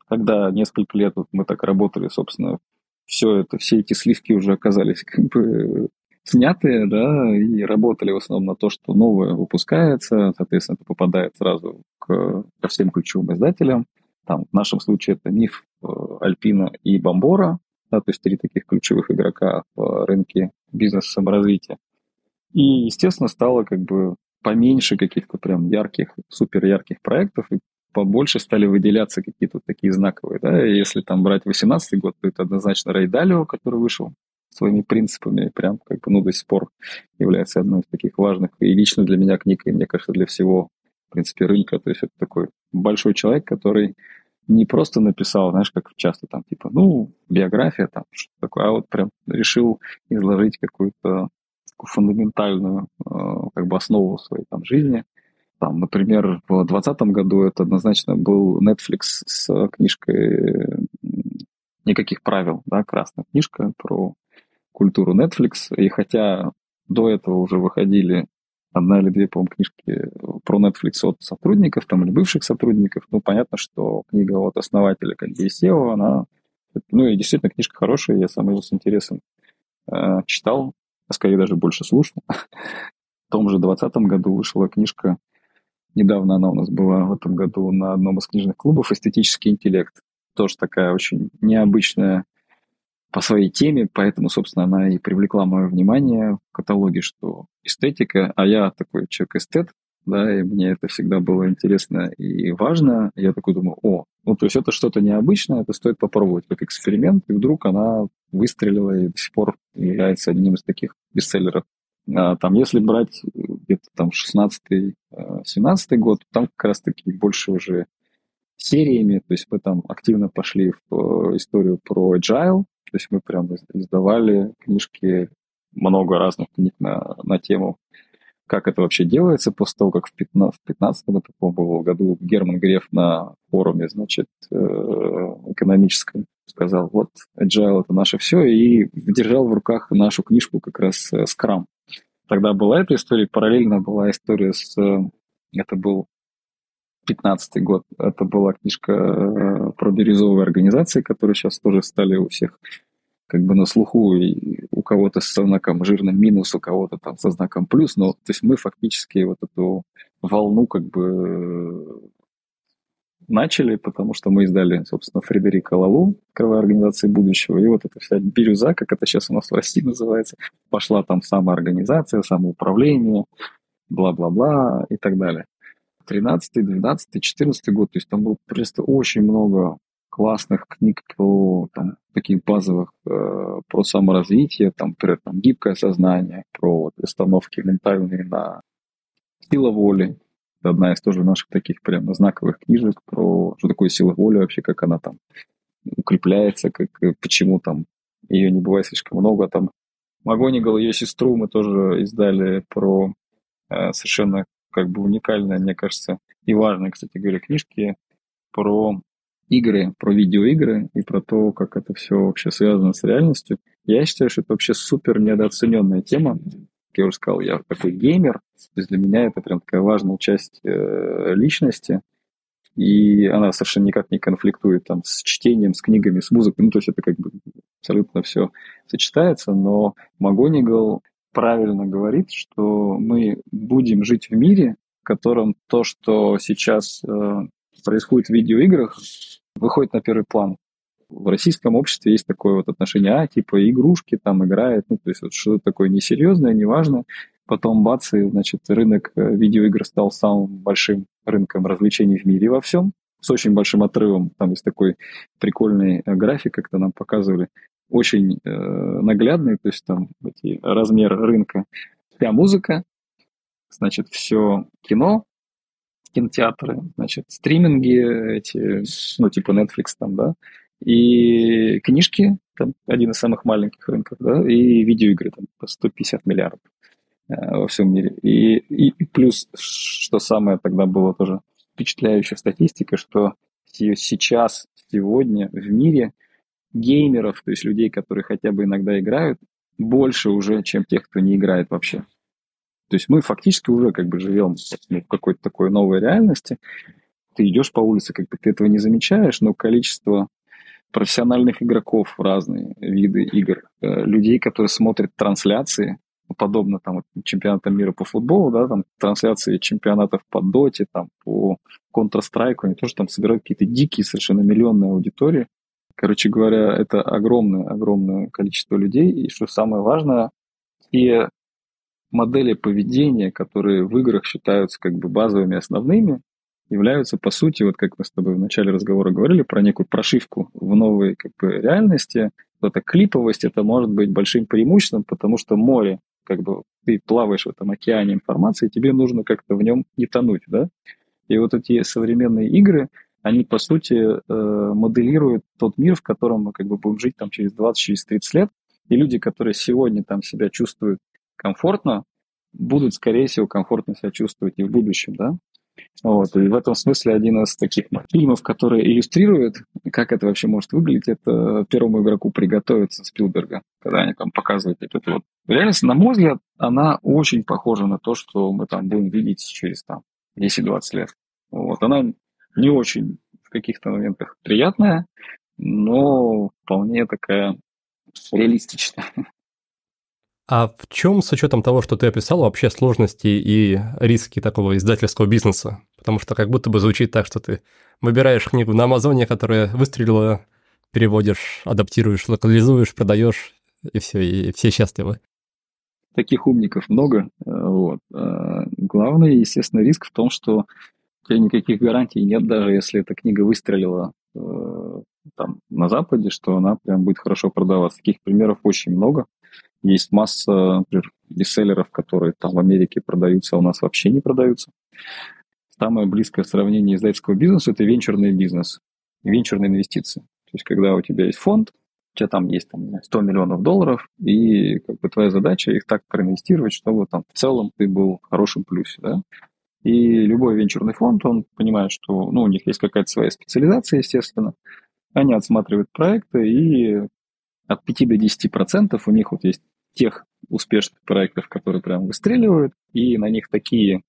Когда несколько лет вот мы так работали, собственно, все это, все эти сливки уже оказались как бы снятые, да, и работали в основном на то, что новое выпускается, соответственно, это попадает сразу к, ко всем ключевым издателям. Там, в нашем случае это Миф, э, Альпина и Бомбора, да, то есть три таких ключевых игрока в рынке бизнес-саморазвития. И, естественно, стало как бы поменьше каких-то прям ярких, супер ярких проектов, и побольше стали выделяться какие-то такие знаковые. Да? Если там брать 18 год, то это однозначно Рэй Далио, который вышел своими принципами, прям как бы, ну, до сих пор является одной из таких важных и лично для меня книг, и мне кажется, для всего, в принципе, рынка. То есть это такой большой человек, который не просто написал, знаешь, как часто там, типа, ну, биография там, что такое, а вот прям решил изложить какую-то фундаментальную э, как бы основу своей там жизни. Там, например, в 2020 году это однозначно был Netflix с книжкой «Никаких правил», да, красная книжка про культуру Netflix. И хотя до этого уже выходили одна или две, по-моему, книжки про Netflix от сотрудников там, или бывших сотрудников, ну, понятно, что книга от основателя, SEO, она, ну, и действительно книжка хорошая, я сам ее с интересом э, читал, а скорее даже больше слушал. В том же 2020 году вышла книжка, недавно она у нас была в этом году на одном из книжных клубов «Эстетический интеллект». Тоже такая очень необычная по своей теме, поэтому, собственно, она и привлекла мое внимание в каталоге, что эстетика, а я такой человек-эстет, да, и мне это всегда было интересно и важно. Я такой думаю, о, ну, то есть это что-то необычное, это стоит попробовать как эксперимент, и вдруг она выстрелила и до сих пор является одним из таких бестселлеров. А, там, если брать где-то там 16-17 э, год, там как раз-таки больше уже сериями, то есть мы там активно пошли в э, историю про agile, то есть мы прям издавали книжки, много разных книг на, на тему, как это вообще делается после того, как в 15 по году Герман Греф на форуме, значит, э, экономическом сказал, вот agile это наше все, и держал в руках нашу книжку как раз э, Scrum. Тогда была эта история, параллельно была история с... Э, это был 15 год. Это была книжка про бирюзовые организации, которые сейчас тоже стали у всех как бы на слуху, и у кого-то со знаком жирным минус, у кого-то там со знаком плюс, но то есть мы фактически вот эту волну как бы начали, потому что мы издали, собственно, Фредерика Лалу, открывая организации будущего, и вот эта вся бирюза, как это сейчас у нас в России называется, пошла там самоорганизация, самоуправление, бла-бла-бла и так далее. 13, 12, 14 год, то есть там было просто очень много классных книг про там, таких базовых, э, про саморазвитие, там, например, там, гибкое сознание, про вот, установки ментальные на сила воли. Это одна из тоже наших таких прям знаковых книжек про что такое сила воли вообще, как она там укрепляется, как, почему там ее не бывает слишком много. Там Магонигал, ее сестру мы тоже издали про э, совершенно как бы уникальные, мне кажется, и важные, кстати говоря, книжки про игры, про видеоигры и про то, как это все вообще связано с реальностью. Я считаю, что это вообще супер недооцененная тема. Как я уже сказал, я такой геймер, то есть для меня это прям такая важная часть э, личности, и она совершенно никак не конфликтует там с чтением, с книгами, с музыкой, ну, то есть это как бы абсолютно все сочетается, но Магонигал правильно говорит, что мы будем жить в мире, в котором то, что сейчас э, происходит в видеоиграх, выходит на первый план. В российском обществе есть такое вот отношение, а, типа, игрушки там играют, ну, то есть вот что-то такое несерьезное, неважно. Потом, бац, и, значит, рынок э, видеоигр стал самым большим рынком развлечений в мире во всем, с очень большим отрывом. Там есть такой прикольный э, график, как-то нам показывали, очень э, наглядный, то есть там эти размеры рынка. Вся музыка, значит, все кино, кинотеатры, значит, стриминги эти, ну, типа Netflix там, да, и книжки, там, один из самых маленьких рынков, да, и видеоигры, там, по 150 миллиардов э, во всем мире. И, и, плюс, что самое тогда было тоже впечатляющая статистика, что сейчас, сегодня в мире геймеров, то есть людей, которые хотя бы иногда играют, больше уже, чем тех, кто не играет вообще. То есть мы фактически уже как бы живем в какой-то такой новой реальности. Ты идешь по улице, как бы ты этого не замечаешь, но количество профессиональных игроков в разные виды игр, э, людей, которые смотрят трансляции, подобно там чемпионатам мира по футболу, да, там трансляции чемпионатов по доте, там по Counter-Strike, они тоже там собирают какие-то дикие совершенно миллионные аудитории. Короче говоря, это огромное-огромное количество людей. И что самое важное, те модели поведения, которые в играх считаются как бы базовыми, основными, являются, по сути, вот как мы с тобой в начале разговора говорили, про некую прошивку в новой как бы, реальности. Вот эта клиповость, это может быть большим преимуществом, потому что море, как бы ты плаваешь в этом океане информации, тебе нужно как-то в нем не тонуть, да? И вот эти современные игры, они, по сути, э, моделируют тот мир, в котором мы как бы будем жить там через 20, через 30 лет. И люди, которые сегодня там себя чувствуют комфортно, будут, скорее всего, комфортно себя чувствовать и в будущем, да? Вот, и в этом смысле один из таких фильмов, который иллюстрирует, как это вообще может выглядеть, это первому игроку приготовиться Спилберга, когда они там показывают это вот. Реальность, на мой взгляд, она очень похожа на то, что мы там будем видеть через там 10-20 лет. Вот, она не очень в каких-то моментах приятная, но вполне такая реалистичная. А в чем, с учетом того, что ты описал, вообще сложности и риски такого издательского бизнеса? Потому что как будто бы звучит так, что ты выбираешь книгу на Амазоне, которая выстрелила, переводишь, адаптируешь, локализуешь, продаешь, и все, и все счастливы. Таких умников много. Э, вот. Э, главный, естественно, риск в том, что у тебя никаких гарантий нет, даже если эта книга выстрелила э, там, на Западе, что она прям будет хорошо продаваться. Таких примеров очень много. Есть масса, например, бестселлеров, которые там в Америке продаются, а у нас вообще не продаются. Самое близкое сравнение издательского бизнеса – это венчурный бизнес, венчурные инвестиции. То есть, когда у тебя есть фонд, у тебя там есть там, 100 миллионов долларов, и как бы твоя задача их так проинвестировать, чтобы там в целом ты был в хорошем плюсе, да? И любой венчурный фонд, он понимает, что ну, у них есть какая-то своя специализация, естественно. Они отсматривают проекты, и от 5 до 10 процентов у них вот есть тех успешных проектов, которые прям выстреливают, и на них такие,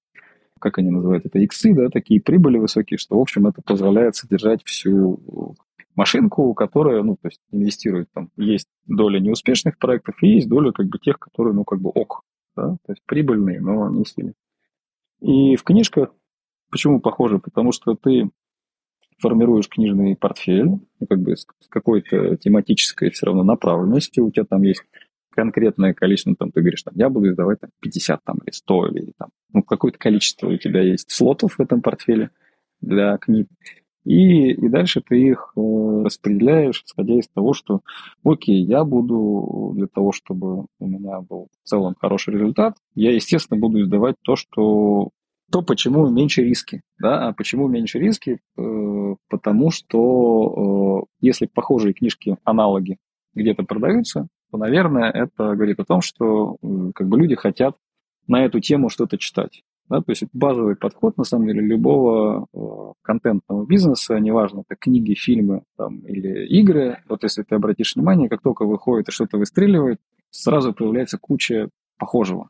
как они называют это, иксы, да, такие прибыли высокие, что, в общем, это позволяет содержать всю машинку, которая, ну, то есть инвестирует там, есть доля неуспешных проектов и есть доля как бы тех, которые, ну, как бы ок, да, то есть прибыльные, но не сильно. И в книжках почему похоже? Потому что ты формируешь книжный портфель, ну, как бы с какой-то тематической все равно направленностью, у тебя там есть конкретное количество, там ты говоришь, там, я буду издавать там, 50 там, или 100, или там, ну, какое-то количество у тебя есть слотов в этом портфеле для книг. И, и дальше ты их э, распределяешь, исходя из того, что, окей, я буду для того, чтобы у меня был в целом хороший результат, я, естественно, буду издавать то, что то почему меньше риски. Да? А почему меньше риски? Э, потому что э, если похожие книжки, аналоги где-то продаются, то, наверное, это говорит о том, что э, как бы люди хотят на эту тему что-то читать. Да? То есть базовый подход, на самом деле, любого контентного бизнеса, неважно, это книги, фильмы там, или игры. Вот если ты обратишь внимание, как только выходит и что-то выстреливает, сразу появляется куча похожего.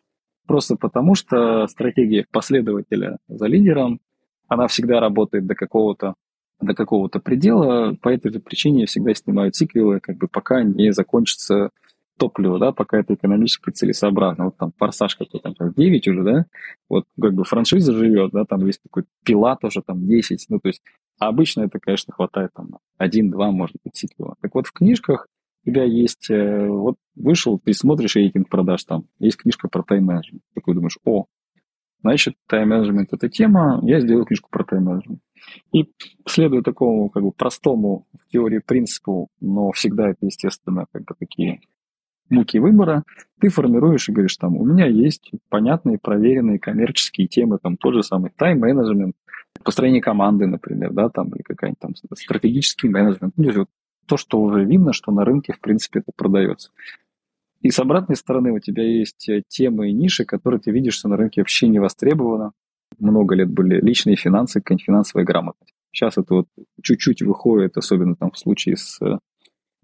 Просто потому, что стратегия последователя за лидером, она всегда работает до какого-то до какого-то предела, по этой же причине всегда снимают сиквелы, как бы пока не закончится топливо, да, пока это экономически целесообразно. Вот там форсаж какой-то, там 9 уже, да, вот как бы франшиза живет, да, там есть такой пила тоже, там 10, ну, то есть, обычно это, конечно, хватает там один-два, может быть, сиквела. Так вот, в книжках тебя есть, э, вот вышел, ты смотришь рейтинг продаж там, есть книжка про тайм-менеджмент. Такой думаешь, о, значит, тайм-менеджмент – это тема, я сделаю книжку про тайм-менеджмент. И следуя такому как бы простому в теории принципу, но всегда это, естественно, как бы такие муки выбора, ты формируешь и говоришь, там, у меня есть понятные, проверенные коммерческие темы, там, тот же самый тайм-менеджмент, построение команды, например, да, там, или какая-нибудь там стратегический менеджмент. Ну, вот то, что уже видно, что на рынке, в принципе, это продается. И с обратной стороны у тебя есть э, темы и ниши, которые ты видишь, что на рынке вообще не востребовано. Много лет были личные финансы, финансовая грамотность. Сейчас это вот чуть-чуть выходит, особенно там в случае с э,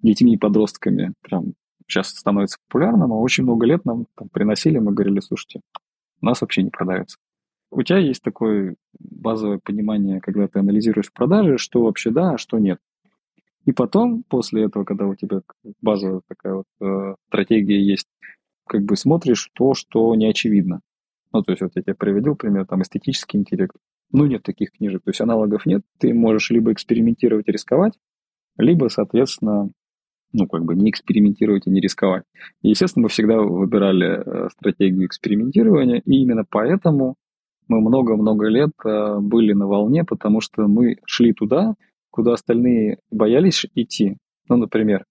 детьми и подростками, прям сейчас становится популярным, а очень много лет нам там, приносили, мы говорили, слушайте, у нас вообще не продается. У тебя есть такое базовое понимание, когда ты анализируешь продажи, что вообще да, а что нет. И потом, после этого, когда у тебя базовая такая вот э, стратегия есть, как бы смотришь то, что не очевидно. Ну, то есть вот я тебе приводил пример, там, эстетический интеллект. Ну, нет таких книжек, то есть аналогов нет. Ты можешь либо экспериментировать и рисковать, либо, соответственно, ну, как бы не экспериментировать и не рисковать. Естественно, мы всегда выбирали э, стратегию экспериментирования, и именно поэтому мы много-много лет э, были на волне, потому что мы шли туда, куда остальные боялись идти. Ну, например,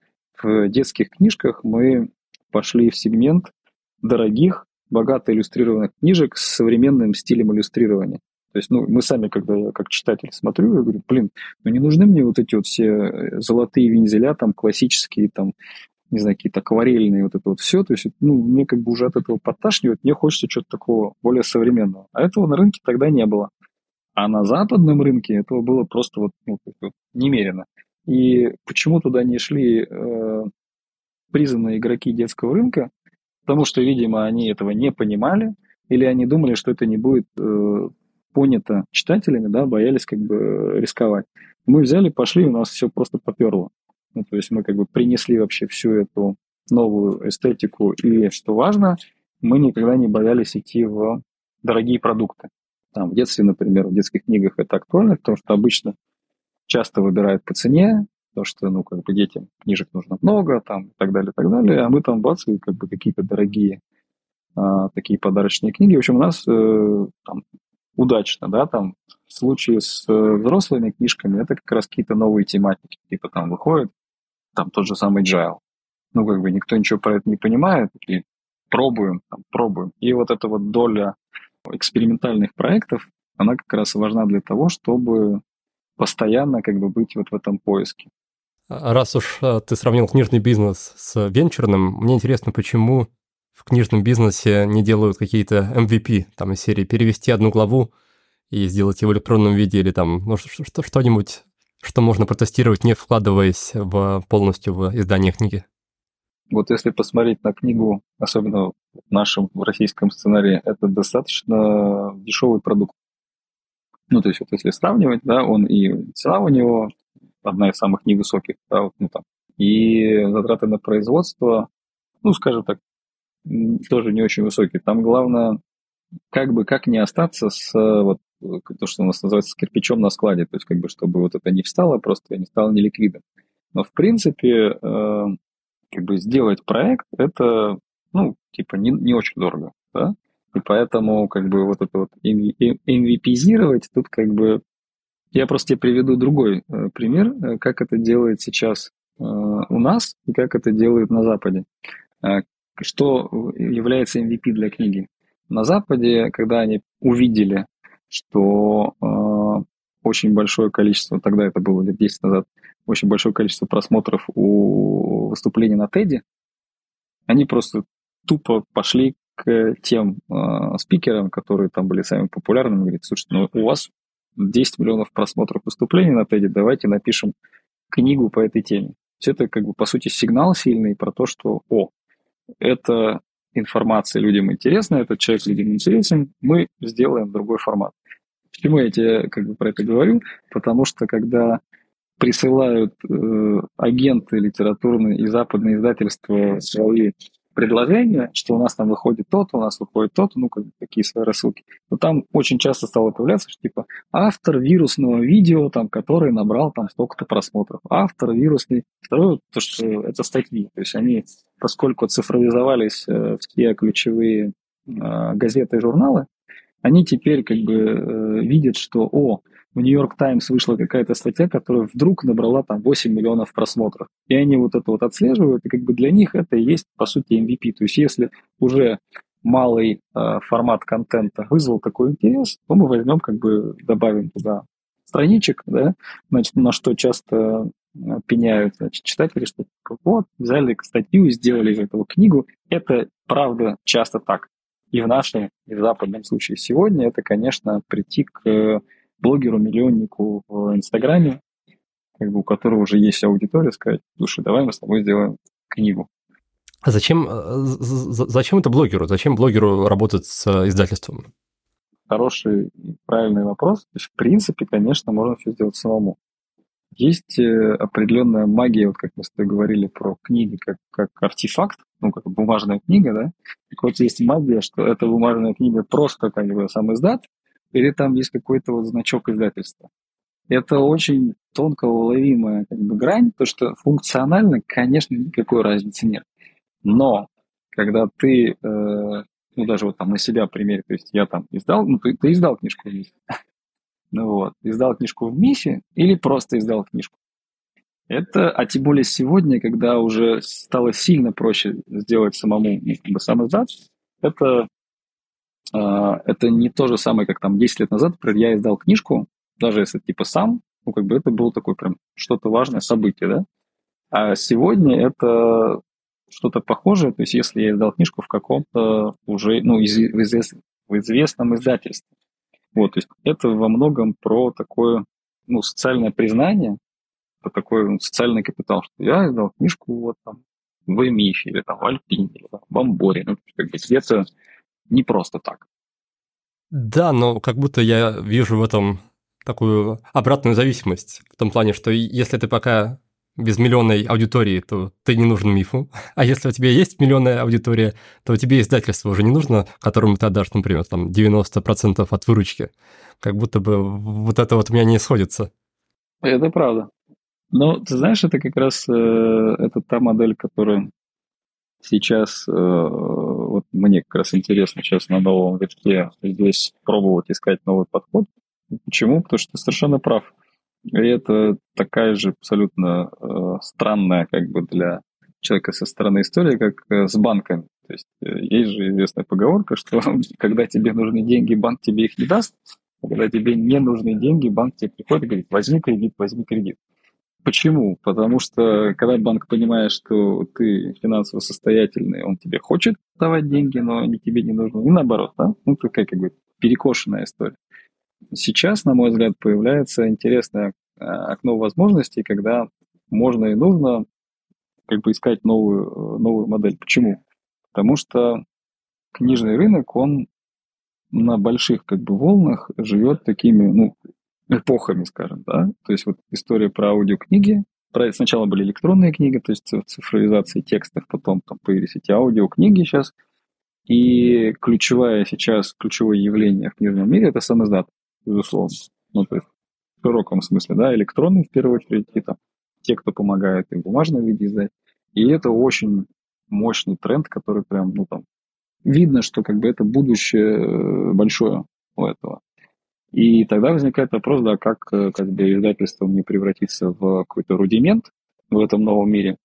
в детских книжках мы пошли в сегмент дорогих, богато иллюстрированных книжек с современным стилем иллюстрирования. То есть, ну, мы сами, когда я как читатель смотрю, я говорю, блин, ну не нужны мне вот эти вот все э, золотые вензеля, там, классические, там, не знаю, какие-то акварельные, вот это вот все. То есть, ну, мне как бы уже от этого подташнивает, мне хочется чего-то такого более современного. А этого на рынке тогда не было. А на западном рынке этого было просто вот, ну, немерено. И почему туда не шли э, признанные игроки детского рынка? Потому что, видимо, они этого не понимали, или они думали, что это не будет э, понято читателями, да, боялись как бы рисковать. Мы взяли, пошли, у нас все просто поперло. Ну, то есть мы как бы принесли вообще всю эту новую эстетику, и, что важно, мы никогда не боялись идти в дорогие продукты. Там, в детстве, например, в детских книгах это актуально, потому что обычно часто выбирают по цене, потому что, ну, как бы детям книжек нужно много, там, и так далее, и так далее, а мы там, бац, как бы какие-то дорогие а, такие подарочные книги. В общем, у нас э, там удачно, да, там в случае с э, взрослыми книжками это как раз какие-то новые тематики, типа там выходит там тот же самый Джайл. Ну, как бы никто ничего про это не понимает, и пробуем, там, пробуем. И вот эта вот доля экспериментальных проектов, она как раз важна для того, чтобы постоянно как бы быть вот в этом поиске. А раз уж э, ты сравнил книжный бизнес с венчурным, мне интересно, почему в книжном бизнесе не делают какие-то MVP, там, из серии перевести одну главу и сделать его в электронном виде, или там, ну, что-нибудь, что можно протестировать, не вкладываясь в, полностью в издание книги. Вот если посмотреть на книгу, особенно в нашем в российском сценарии, это достаточно дешевый продукт. Ну, то есть вот если сравнивать, да, он и цена у него одна из самых невысоких, да, вот, ну, там, и затраты на производство, ну, скажем так, тоже не очень высокие. Там главное, как бы, как не остаться с, вот, то, что у нас называется, с кирпичом на складе, то есть, как бы, чтобы вот это не встало просто, не стало неликвидом. Но, в принципе, э, как бы сделать проект, это, ну, типа, не, не очень дорого, да, и поэтому, как бы, вот это вот MVP-зировать, тут, как бы, я просто тебе приведу другой э, пример, э, как это делает сейчас э, у нас и как это делают на Западе. Что является MVP для книги. На Западе, когда они увидели, что очень большое количество, тогда это было лет 10 назад, очень большое количество просмотров у выступлений на Теди, они просто тупо пошли к тем э, спикерам, которые там были самыми популярными, говорит, слушайте, ну у вас 10 миллионов просмотров выступлений на Теди, давайте напишем книгу по этой теме. Все это как бы по сути сигнал сильный про то, что о, эта информация людям интересна, этот человек людям интересен, мы сделаем другой формат. Почему я тебе как бы про это говорю? Потому что когда присылают э, агенты литературные и западные издательства свои предложение, что у нас там выходит тот, у нас выходит тот, ну, как такие свои рассылки. Но там очень часто стало появляться, что типа автор вирусного видео, там, который набрал там столько-то просмотров. Автор вирусный. Второе, то, что это статьи. То есть они, поскольку цифровизовались э, все ключевые э, газеты и журналы, они теперь как бы э, видят, что, о, в Нью-Йорк Таймс вышла какая-то статья, которая вдруг набрала там 8 миллионов просмотров. И они вот это вот отслеживают, и как бы для них это и есть, по сути, MVP. То есть если уже малый э, формат контента вызвал такой интерес, то мы возьмем, как бы добавим туда страничек, да, значит, на что часто э, пеняют значит, читатели, что вот, взяли статью, сделали из этого книгу. Это правда часто так. И в нашем, и в западном случае сегодня это, конечно, прийти к блогеру-миллионнику в Инстаграме, как бы у которого уже есть аудитория, сказать, слушай, давай мы с тобой сделаем книгу. А зачем, э, зачем это блогеру? Зачем блогеру работать с издательством? Хороший и правильный вопрос. То есть, в принципе, конечно, можно все сделать самому. Есть э, определенная магия, вот как мы с тобой говорили про книги, как, как артефакт, ну, как бумажная книга, да? Так вот есть магия, что эта бумажная книга просто как бы сам издат, или там есть какой-то вот значок издательства. это очень тонко уловимая как бы, грань, то что функционально, конечно, никакой разницы нет. Но когда ты, э, ну даже вот там на себя примере, то есть я там издал, ну ты, ты издал книжку в МИСе, ну вот, издал книжку в МИСе или просто издал книжку. Это, а тем более сегодня, когда уже стало сильно проще сделать самому ну, как бы, сам издат, это, э, это не то же самое, как там 10 лет назад, например, я издал книжку, даже если типа сам, ну как бы это было такое прям что-то важное событие, да. А сегодня это что-то похожее, то есть если я издал книжку в каком-то уже, ну, из, в, извест, в известном издательстве. Вот, то есть это во многом про такое, ну, социальное признание, про такой ну, социальный капитал, что я издал книжку вот там в Эмифе или там в Альпине, или там, в Амборе, ну, как бы где-то не просто так. Да, но как будто я вижу в этом такую обратную зависимость, в том плане, что если ты пока без миллионной аудитории, то ты не нужен мифу. А если у тебя есть миллионная аудитория, то тебе издательство уже не нужно, которому ты отдашь, например, там 90% от выручки. Как будто бы вот это вот у меня не сходится. Это правда. Но ты знаешь, это как раз э, это та модель, которая сейчас, э, вот мне как раз интересно сейчас на новом витке здесь пробовать искать новый подход. Почему? Потому что ты совершенно прав. И это такая же абсолютно э, странная как бы для человека со стороны истории, как э, с банками. То есть э, есть же известная поговорка, что когда тебе нужны деньги, банк тебе их не даст, а когда тебе не нужны деньги, банк тебе приходит и говорит, возьми кредит, возьми кредит. Почему? Потому что когда банк понимает, что ты финансово состоятельный, он тебе хочет давать деньги, но они тебе не нужны. И наоборот, да? Ну, такая как бы перекошенная история. Сейчас, на мой взгляд, появляется интересное э, окно возможностей, когда можно и нужно как бы искать новую, новую модель. Почему? Потому что книжный рынок, он на больших как бы волнах живет такими, ну, эпохами, скажем, да. То есть вот история про аудиокниги, про, сначала были электронные книги, то есть цифровизация текстов, потом там появились эти аудиокниги сейчас. И ключевое сейчас, ключевое явление в книжном мире – это сам издат безусловно. Ну, то есть в широком смысле, да, электронный в первую очередь, и там те, кто помогает и в бумажном виде издать. И это очень мощный тренд, который прям, ну там, видно, что как бы это будущее э, большое у этого. И тогда возникает вопрос, да, как, э, как бы издательство не превратиться в какой-то рудимент в этом новом мире,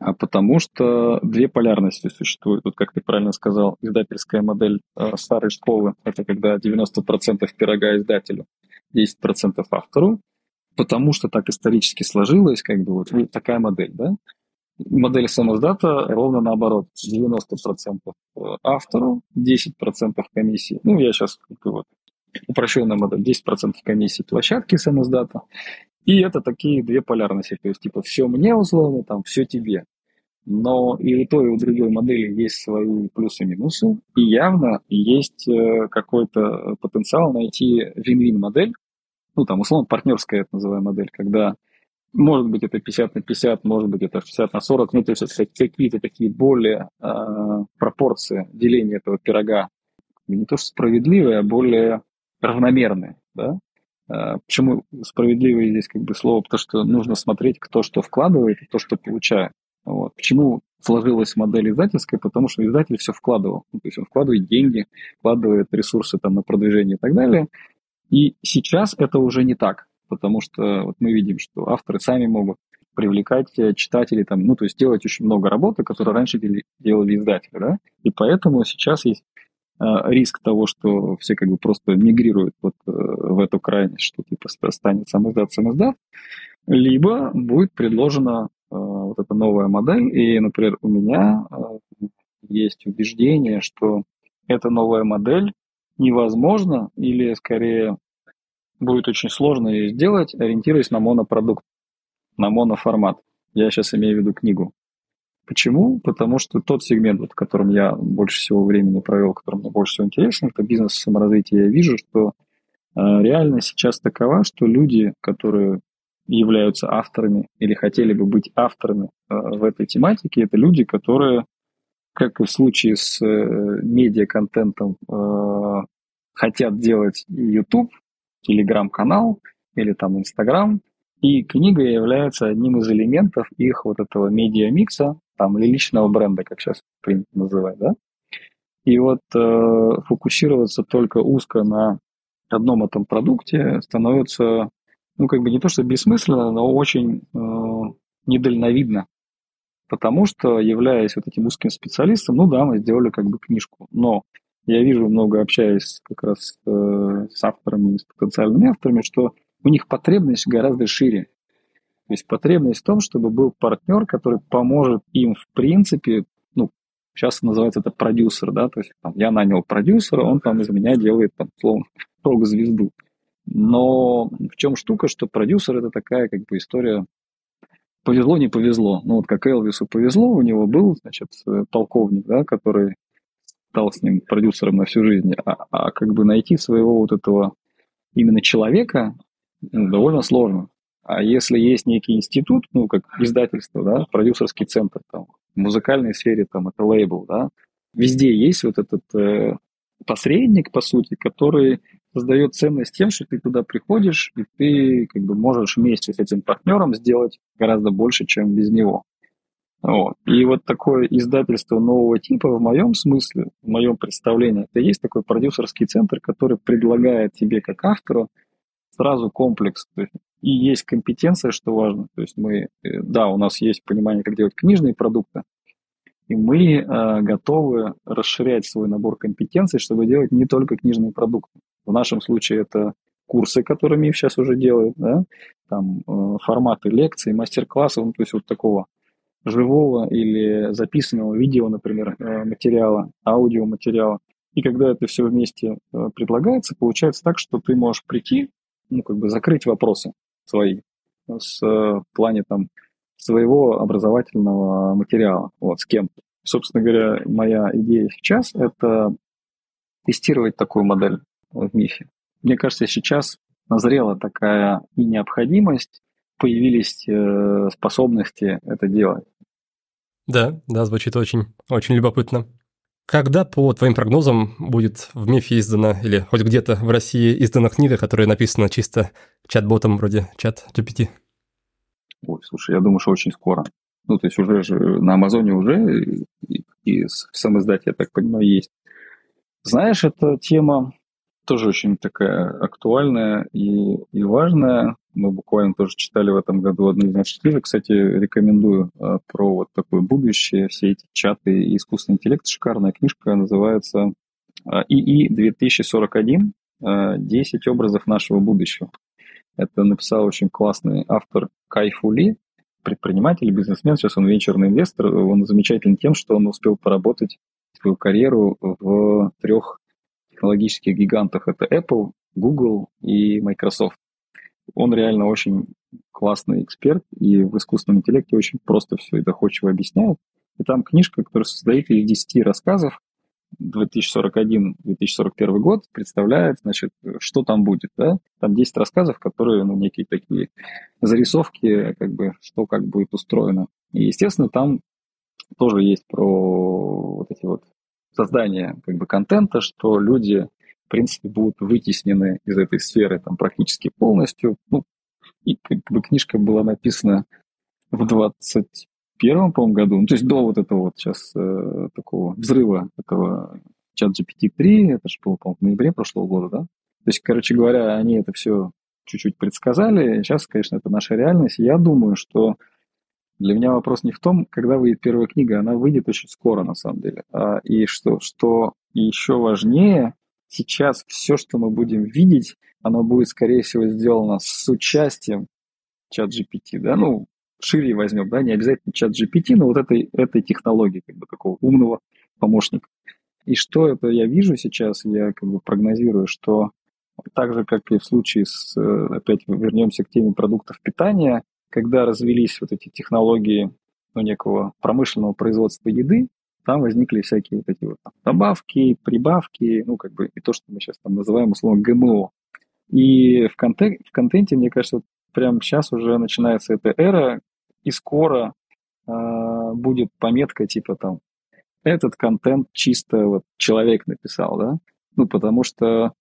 а потому что две полярности существуют. Вот как ты правильно сказал, издательская модель э, старой школы – это когда 90% пирога издателю, 10% автору, потому что так исторически сложилось, как бы вот такая модель, да? Модель самоздата ровно наоборот, 90% э, автору, 10% комиссии. Ну, я сейчас вот упрощенная модель, 10% комиссии площадки самоздата, и это такие две полярности, то есть типа все мне условно, там все тебе. Но и у той, и у другой модели есть свои плюсы и минусы, и явно есть э, какой-то потенциал найти вин-вин модель, ну там условно партнерская это называемая модель, когда может быть это 50 на 50, может быть это 60 на 40, ну то есть это какие-то такие более э, пропорции деления этого пирога. Не то что справедливые, а более равномерные, да, а, Почему справедливое здесь как бы слово? Потому что нужно смотреть, кто что вкладывает и то, что получает. Вот. Почему сложилась модель издательская? Потому что издатель все вкладывал. Ну, то есть он вкладывает деньги, вкладывает ресурсы там, на продвижение и так далее. И сейчас это уже не так, потому что вот мы видим, что авторы сами могут привлекать э, читателей, там, ну, то есть делать очень много работы, которую раньше делали издатели, да, и поэтому сейчас есть риск того, что все как бы просто мигрируют вот э, в эту крайность, что типа станет сам издат, сам издат, либо будет предложена э, вот эта новая модель, и, например, у меня э, есть убеждение, что эта новая модель невозможно или скорее будет очень сложно ее сделать, ориентируясь на монопродукт, на моноформат. Я сейчас имею в виду книгу. Почему? Потому что тот сегмент, вот, в я больше всего времени провел, который мне больше всего интересен, это бизнес саморазвитие. Я вижу, что э, реальность сейчас такова, что люди, которые являются авторами или хотели бы быть авторами э, в этой тематике, это люди, которые, как и в случае с э, медиа-контентом, э, хотят делать YouTube, телеграм-канал или там Инстаграм, и книга является одним из элементов их вот этого медиа-микса, там, или личного бренда, как сейчас принято называть, да. И вот э, фокусироваться только узко на одном этом продукте становится, ну, как бы не то, что бессмысленно, но очень э, недальновидно. Потому что, являясь вот этим узким специалистом, ну да, мы сделали как бы книжку, но я вижу много, общаясь как раз э, с авторами, с потенциальными авторами, что у них потребность гораздо шире. То есть потребность в том, чтобы был партнер, который поможет им, в принципе, ну, сейчас называется это продюсер, да, то есть там, я нанял продюсера, он там из меня делает, там, словно, рок-звезду. Но в чем штука, что продюсер это такая как бы история повезло, не повезло. Ну вот как Элвису повезло, у него был, значит, полковник, да, который стал с ним продюсером на всю жизнь, а, а как бы найти своего вот этого именно человека ну, довольно сложно. А если есть некий институт, ну, как издательство, да, продюсерский центр, там, в музыкальной сфере, там, это лейбл, да, везде есть вот этот э, посредник, по сути, который создает ценность тем, что ты туда приходишь, и ты как бы можешь вместе с этим партнером сделать гораздо больше, чем без него. Вот. И вот такое издательство нового типа в моем смысле, в моем представлении, это есть такой продюсерский центр, который предлагает тебе как автору сразу комплекс. И есть компетенция, что важно. То есть мы, э, да, у нас есть понимание, как делать книжные продукты, и мы э, готовы расширять свой набор компетенций, чтобы делать не только книжные продукты. В нашем случае это курсы, которые МИФ сейчас уже делает, да, там э, форматы лекций, мастер-классов, ну, то есть вот такого живого или записанного видео, например, э, материала, аудиоматериала. И когда это все вместе э, предлагается, получается так, что ты можешь прийти, ну, как бы закрыть вопросы свои с э, в плане там своего образовательного материала, вот, с кем-то. Собственно говоря, моя идея сейчас – это тестировать такую модель в МИФе. Мне кажется, сейчас назрела такая и необходимость, появились э, способности это делать. Да, да, звучит очень, очень любопытно. Когда, по твоим прогнозам, будет в МИФе издана, или хоть где-то в России издана книга, которая написана чисто чат-ботом вроде чат GPT? Ой, слушай, я думаю, что очень скоро. Ну, то есть уже же на Амазоне уже и, и сам издате, я так понимаю, есть. Знаешь, эта тема тоже очень такая актуальная и, и важная. Мы буквально тоже читали в этом году одну из наших книжек. Кстати, рекомендую а, про вот такое будущее, все эти чаты и искусственный интеллект. Шикарная книжка, называется а, ИИ 2041 10 образов нашего будущего. Это написал очень классный автор Кай Фули, предприниматель, бизнесмен, сейчас он венчурный инвестор. Он замечателен тем, что он успел поработать свою карьеру в трех технологических гигантах. Это Apple, Google и Microsoft. Он реально очень классный эксперт и в искусственном интеллекте очень просто все и доходчиво объясняет. И там книжка, которая состоит из 10 рассказов, 2041-2041 год представляет, значит, что там будет, да? Там 10 рассказов, которые, ну, некие такие зарисовки, как бы, что как будет устроено. И, естественно, там тоже есть про вот эти вот создания, как бы, контента, что люди, в принципе, будут вытеснены из этой сферы там практически полностью. Ну, и как бы книжка была написана в 20 первом, по-моему, году, ну, то есть до вот этого вот сейчас э, такого взрыва этого чат GPT-3, это же было, по-моему, в ноябре прошлого года, да? То есть, короче говоря, они это все чуть-чуть предсказали. Сейчас, конечно, это наша реальность. Я думаю, что для меня вопрос не в том, когда выйдет первая книга, она выйдет очень скоро, на самом деле. А, и что, что еще важнее, сейчас все, что мы будем видеть, оно будет, скорее всего, сделано с участием чат GPT, да, ну, шире возьмем, да, не обязательно чат GPT, но вот этой, этой технологии, как бы такого умного помощника. И что это я вижу сейчас, я как бы прогнозирую, что так же, как и в случае с, э, опять вернемся к теме продуктов питания, когда развелись вот эти технологии ну, некого промышленного производства еды, там возникли всякие вот эти вот там, добавки, прибавки, ну, как бы и то, что мы сейчас там называем условно ГМО. И в, контек- в контенте, мне кажется, вот прямо сейчас уже начинается эта эра, и скоро э, будет пометка типа там этот контент чисто вот человек написал, да, ну потому что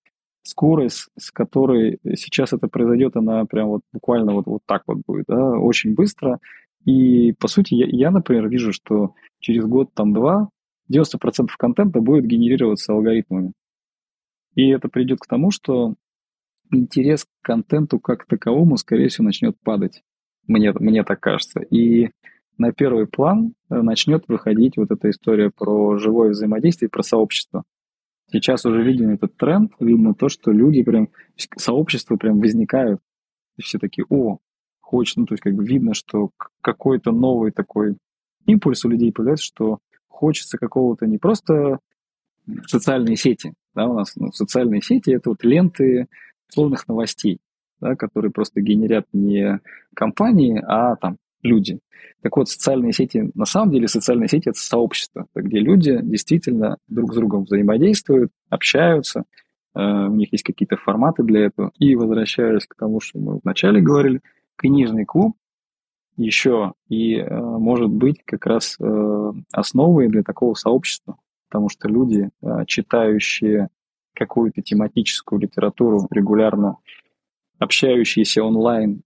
скорость, с которой сейчас это произойдет, она прям вот буквально вот, вот так вот будет, да, очень быстро. И, по сути, я, я, например, вижу, что через год, там, два, 90% контента будет генерироваться алгоритмами. И это придет к тому, что интерес к контенту как таковому, скорее всего, начнет падать. Мне, мне так кажется. И на первый план э, начнет выходить вот эта история про живое взаимодействие, про сообщество. Сейчас уже виден этот тренд, видно то, что люди прям, сообщества прям возникают, и все такие, о, хочется, ну, то есть как бы видно, что какой-то новый такой импульс у людей появляется, что хочется какого-то не просто социальные сети, да, у нас ну, социальные сети это вот ленты условных новостей, да, которые просто генерят не компании, а там люди. Так вот, социальные сети, на самом деле социальные сети – это сообщество, где люди действительно друг с другом взаимодействуют, общаются, э, у них есть какие-то форматы для этого. И возвращаясь к тому, что мы вначале говорили, книжный клуб еще и э, может быть как раз э, основой для такого сообщества, потому что люди, читающие какую-то тематическую литературу регулярно, общающиеся онлайн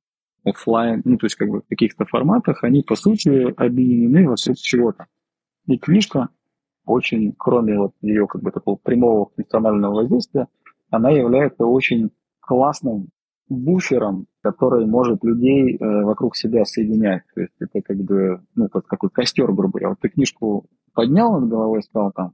офлайн, ну, то есть как бы в каких-то форматах, они, по сути, объединены вокруг чего-то. И книжка очень, кроме вот ее как бы такого прямого функционального воздействия, она является очень классным буфером, который может людей э, вокруг себя соединять. То есть это как бы, ну, как какой костер, грубо говоря. Вот ты книжку поднял над головой и сказал там,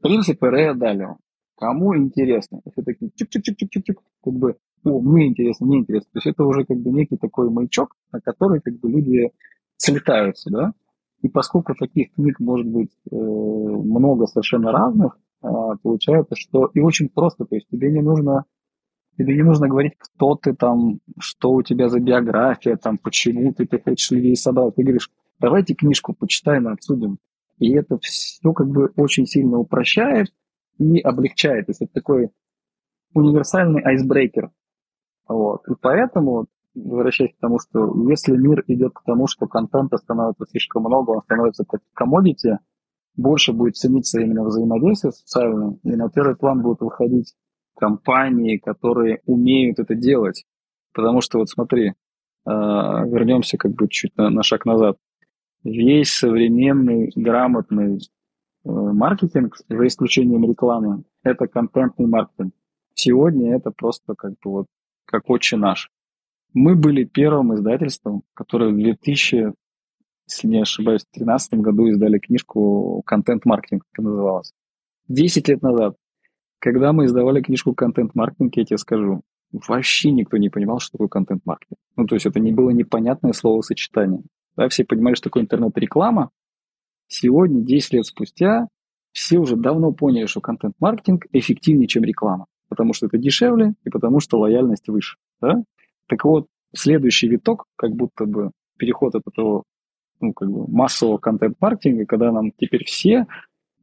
принципы Рэя Далио. Кому интересно? Все такие чик-чик-чик-чик-чик, как бы о, мне интересно, мне интересно. То есть это уже как бы некий такой маячок, на который как бы люди слетаются, да. И поскольку таких книг может быть э, много совершенно разных, э, получается, что и очень просто, то есть тебе не нужно тебе не нужно говорить, кто ты там, что у тебя за биография, там, почему ты, ты хочешь людей собрать. Ты говоришь, давайте книжку почитаем и обсудим. И это все как бы очень сильно упрощает и облегчает. То есть это такой универсальный айсбрейкер. Вот. И поэтому, возвращаясь к тому, что если мир идет к тому, что контента становится слишком много, он становится как комодити, больше будет цениться именно взаимодействие социальное, и на первый план будут выходить компании, которые умеют это делать. Потому что вот смотри, а, вернемся как бы чуть на, на шаг назад. Весь современный грамотный э, маркетинг, за исключением рекламы, это контентный маркетинг. Сегодня это просто как бы вот как «Отче наш». Мы были первым издательством, которое в 2000, если не ошибаюсь, в 2013 году издали книжку «Контент-маркетинг», как называлась. Десять лет назад, когда мы издавали книжку «Контент-маркетинг», я тебе скажу, вообще никто не понимал, что такое контент-маркетинг. Ну, то есть это не было непонятное словосочетание. Да, все понимали, что такое интернет-реклама. Сегодня, 10 лет спустя, все уже давно поняли, что контент-маркетинг эффективнее, чем реклама потому что это дешевле и потому что лояльность выше. Да? Так вот, следующий виток, как будто бы переход от этого ну, как бы массового контент-маркетинга, когда нам теперь все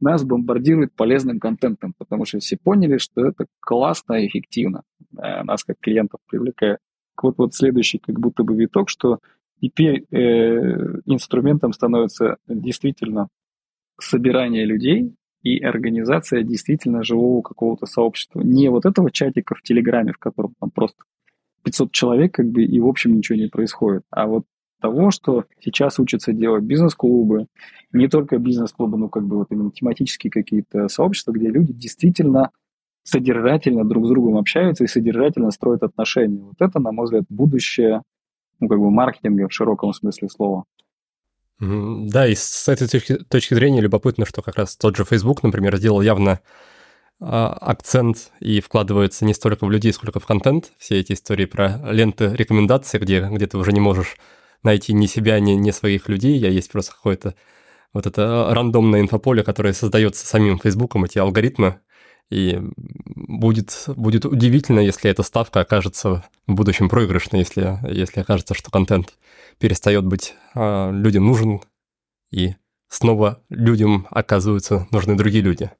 нас бомбардируют полезным контентом, потому что все поняли, что это классно и эффективно, да, нас как клиентов привлекает. Вот, вот следующий как будто бы виток, что теперь э, инструментом становится действительно собирание людей, и организация действительно живого какого-то сообщества. Не вот этого чатика в Телеграме, в котором там просто 500 человек, как бы, и в общем ничего не происходит. А вот того, что сейчас учатся делать бизнес-клубы, не только бизнес-клубы, но как бы вот именно тематические какие-то сообщества, где люди действительно содержательно друг с другом общаются и содержательно строят отношения. Вот это, на мой взгляд, будущее ну, как бы маркетинга в широком смысле слова. Да, и с этой точки, точки зрения любопытно, что как раз тот же Facebook, например, сделал явно а, акцент и вкладывается не столько в людей, сколько в контент. Все эти истории про ленты рекомендаций, где, где ты уже не можешь найти ни себя, ни, ни своих людей, а есть просто какое-то вот это рандомное инфополе, которое создается самим Фейсбуком, эти алгоритмы, и будет, будет удивительно, если эта ставка окажется в будущем проигрышной, если, если окажется, что контент перестает быть а, людям нужен, и снова людям оказываются нужны другие люди.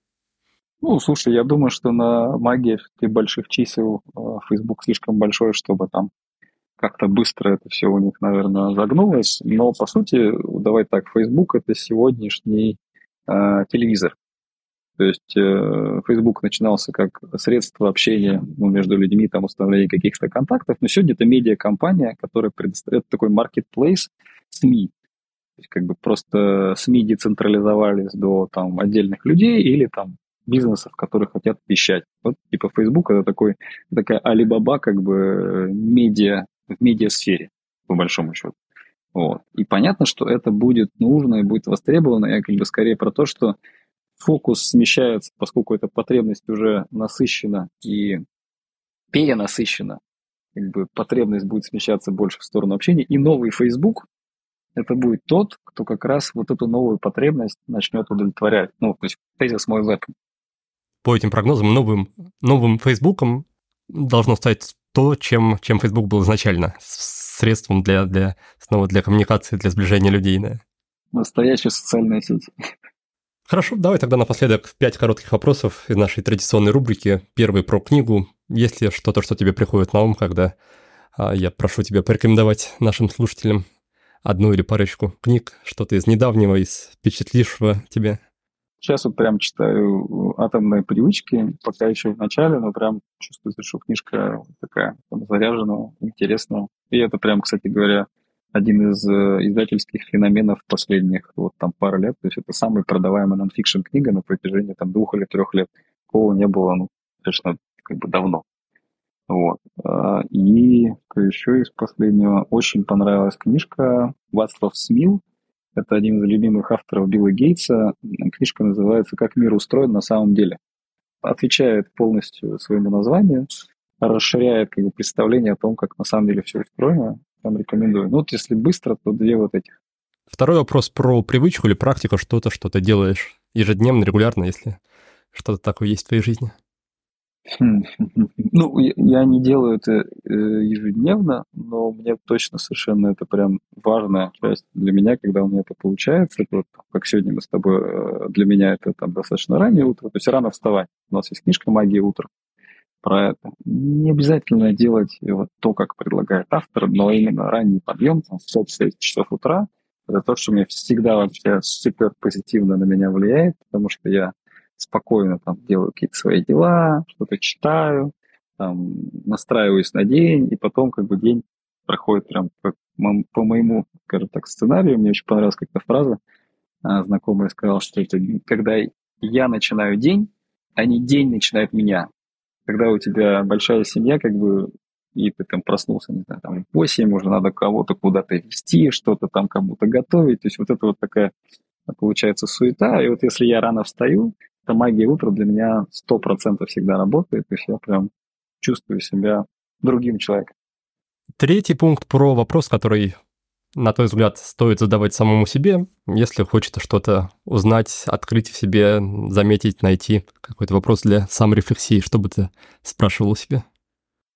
Ну, слушай, я думаю, что на магии больших чисел а, Facebook слишком большой, чтобы там как-то быстро это все у них, наверное, загнулось. Но, по сути, давай так, Facebook — это сегодняшний э, телевизор. То есть э, Facebook начинался как средство общения ну, между людьми, там, установления каких-то контактов, но сегодня это медиакомпания, которая предоставляет такой marketplace СМИ. То есть как бы просто СМИ децентрализовались до там, отдельных людей или там бизнесов, которые хотят вещать. Вот типа Facebook это такой, такая Алибаба как бы медиа, в медиасфере, по большому счету. Вот. И понятно, что это будет нужно и будет востребовано. Я как бы скорее про то, что фокус смещается, поскольку эта потребность уже насыщена и перенасыщена, как бы потребность будет смещаться больше в сторону общения, и новый Facebook это будет тот, кто как раз вот эту новую потребность начнет удовлетворять. Ну, то есть тезис мой в этом по этим прогнозам новым, новым Фейсбуком должно стать то, чем, чем Facebook был изначально, средством для, для, снова для коммуникации, для сближения людей. Да. Настоящая социальная сеть. Хорошо, давай тогда напоследок пять коротких вопросов из нашей традиционной рубрики. Первый про книгу. Есть ли что-то, что тебе приходит на ум, когда а, я прошу тебя порекомендовать нашим слушателям одну или парочку книг, что-то из недавнего, из впечатлившего тебя? Сейчас вот прям читаю «Атомные привычки», пока еще в начале, но прям чувствуется, что книжка такая заряженная, интересная. И это прям, кстати говоря, один из э, издательских феноменов последних вот там пару лет. То есть это самая продаваемая нонфикшн книга на протяжении там двух или трех лет. Такого не было, ну, конечно, как бы давно. Вот. А, и что еще из последнего? Очень понравилась книжка Вацлав Смил это один из любимых авторов Билла Гейтса. Книжка называется «Как мир устроен на самом деле». Отвечает полностью своему названию, расширяет как бы, представление о том, как на самом деле все устроено. Там рекомендую. Ну вот если быстро, то две вот этих. Второй вопрос про привычку или практику, что-то, что ты делаешь ежедневно, регулярно, если что-то такое есть в твоей жизни. Ну, я не делаю это э, ежедневно, но мне точно совершенно это прям важная часть для меня, когда у меня это получается. Это вот, как сегодня мы с тобой, э, для меня это там достаточно раннее утро, то есть рано вставать. У нас есть книжка «Магия утра» про это. Не обязательно делать вот то, как предлагает автор, но именно ранний подъем, там, в 5-6 часов утра, это то, что мне всегда вообще супер позитивно на меня влияет, потому что я спокойно там делаю какие-то свои дела, что-то читаю, там, настраиваюсь на день, и потом как бы день проходит прям как по моему, скажем так, сценарию. Мне очень понравилась как-то фраза. А, знакомая сказала, что это когда я начинаю день, а не день начинает меня. Когда у тебя большая семья, как бы, и ты там проснулся, не знаю, там в 8, уже надо кого-то куда-то вести, что-то там кому-то готовить. То есть вот это вот такая получается суета. И вот если я рано встаю, эта магия утра для меня сто процентов всегда работает, то есть я прям чувствую себя другим человеком. Третий пункт про вопрос, который, на твой взгляд, стоит задавать самому себе, если хочется что-то узнать, открыть в себе, заметить, найти какой-то вопрос для саморефлексии, что бы ты спрашивал у себя?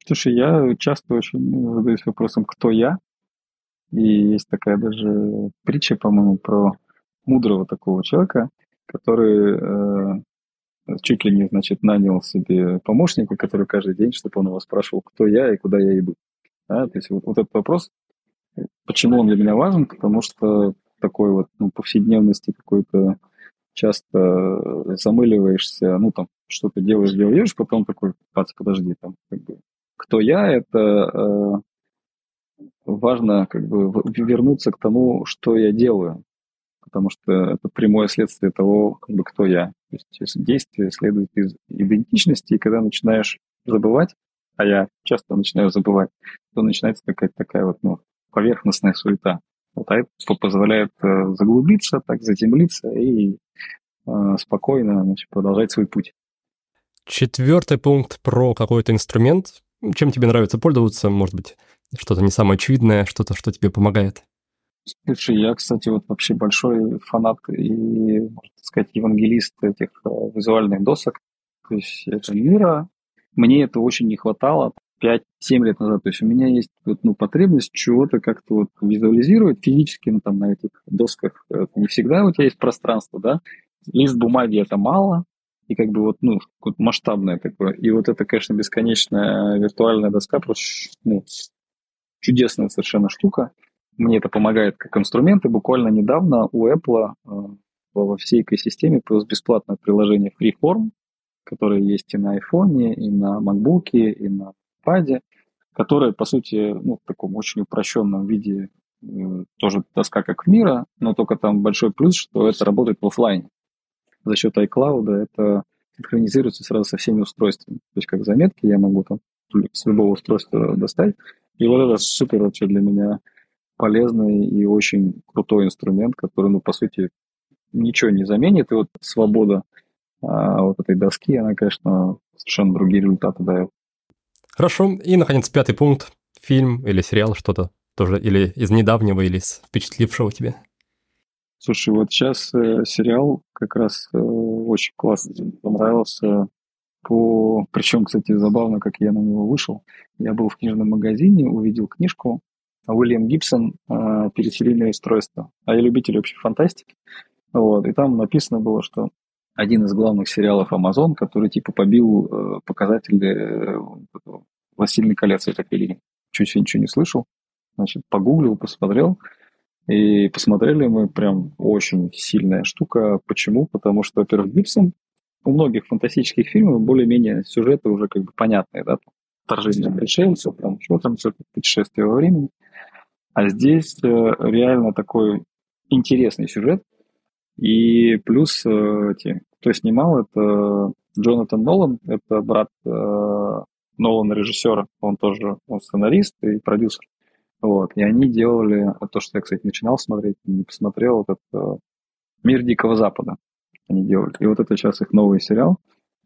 Слушай, я часто очень задаюсь вопросом, кто я? И есть такая даже притча, по-моему, про мудрого такого человека, который э, чуть ли не, значит, нанял себе помощника, который каждый день, чтобы он его спрашивал, кто я и куда я иду. Да? То есть вот, вот этот вопрос, почему он для меня важен, потому что такой вот ну, повседневности какой-то часто замыливаешься, ну там что-то делаешь, делаешь, потом такой, пац, подожди, там как бы, кто я, это э, важно как бы вернуться к тому, что я делаю потому что это прямое следствие того, как бы, кто я. То есть действие следует из идентичности, и когда начинаешь забывать, а я часто начинаю забывать, то начинается какая-то такая вот ну, поверхностная суета. Вот, а это позволяет э, заглубиться, так заземлиться и э, спокойно значит, продолжать свой путь. Четвертый пункт про какой-то инструмент. Чем тебе нравится пользоваться? Может быть, что-то не самое очевидное, что-то, что тебе помогает? Слушай, я, кстати, вот вообще большой фанат и, можно сказать, евангелист этих э, визуальных досок. То есть это мира. Мне это очень не хватало 5-7 лет назад. То есть у меня есть вот, ну, потребность чего-то как-то вот визуализировать физически ну, там, на этих досках. Это не всегда у тебя есть пространство, да. Лист бумаги это мало, и как бы вот, ну, масштабное такое. И вот это, конечно, бесконечная виртуальная доска, просто ну, чудесная совершенно штука. Мне это помогает как инструмент, и буквально недавно у Apple э, во всей экосистеме, плюс бесплатное приложение Freeform, которое есть и на iPhone, и на MacBook, и на iPad, которое, по сути, ну, в таком очень упрощенном виде э, тоже доска как мира, но только там большой плюс, что это работает в офлайне. За счет iCloud это синхронизируется сразу со всеми устройствами. То есть как заметки я могу там с любого устройства достать. И вот это супер вообще для меня полезный и очень крутой инструмент, который, ну, по сути, ничего не заменит. И вот свобода а, вот этой доски, она, конечно, совершенно другие результаты дает. Хорошо. И, наконец, пятый пункт. Фильм или сериал, что-то тоже или из недавнего, или из впечатлившего тебя. Слушай, вот сейчас э, сериал как раз э, очень классно понравился. По... Причем, кстати, забавно, как я на него вышел. Я был в книжном магазине, увидел книжку Уильям Гибсон э, «Периферийное устройство». А я любитель вообще фантастики. Вот, и там написано было, что один из главных сериалов Amazon, который типа побил э, показатели э, «Властелин колец», я так или чуть ничего не слышал. Значит, погуглил, посмотрел – и посмотрели мы прям очень сильная штука. Почему? Потому что, во-первых, Гибсон у многих фантастических фильмов более-менее сюжеты уже как бы понятные, да, вторжение пришельцев, там, что там, что путешествие во времени. А здесь э, реально такой интересный сюжет. И плюс э, эти, кто снимал, это Джонатан Нолан, это брат э, Нолана режиссера, он тоже он сценарист и продюсер. Вот. И они делали, то, что я, кстати, начинал смотреть, не посмотрел, вот это «Мир Дикого Запада» они делали. И вот это сейчас их новый сериал.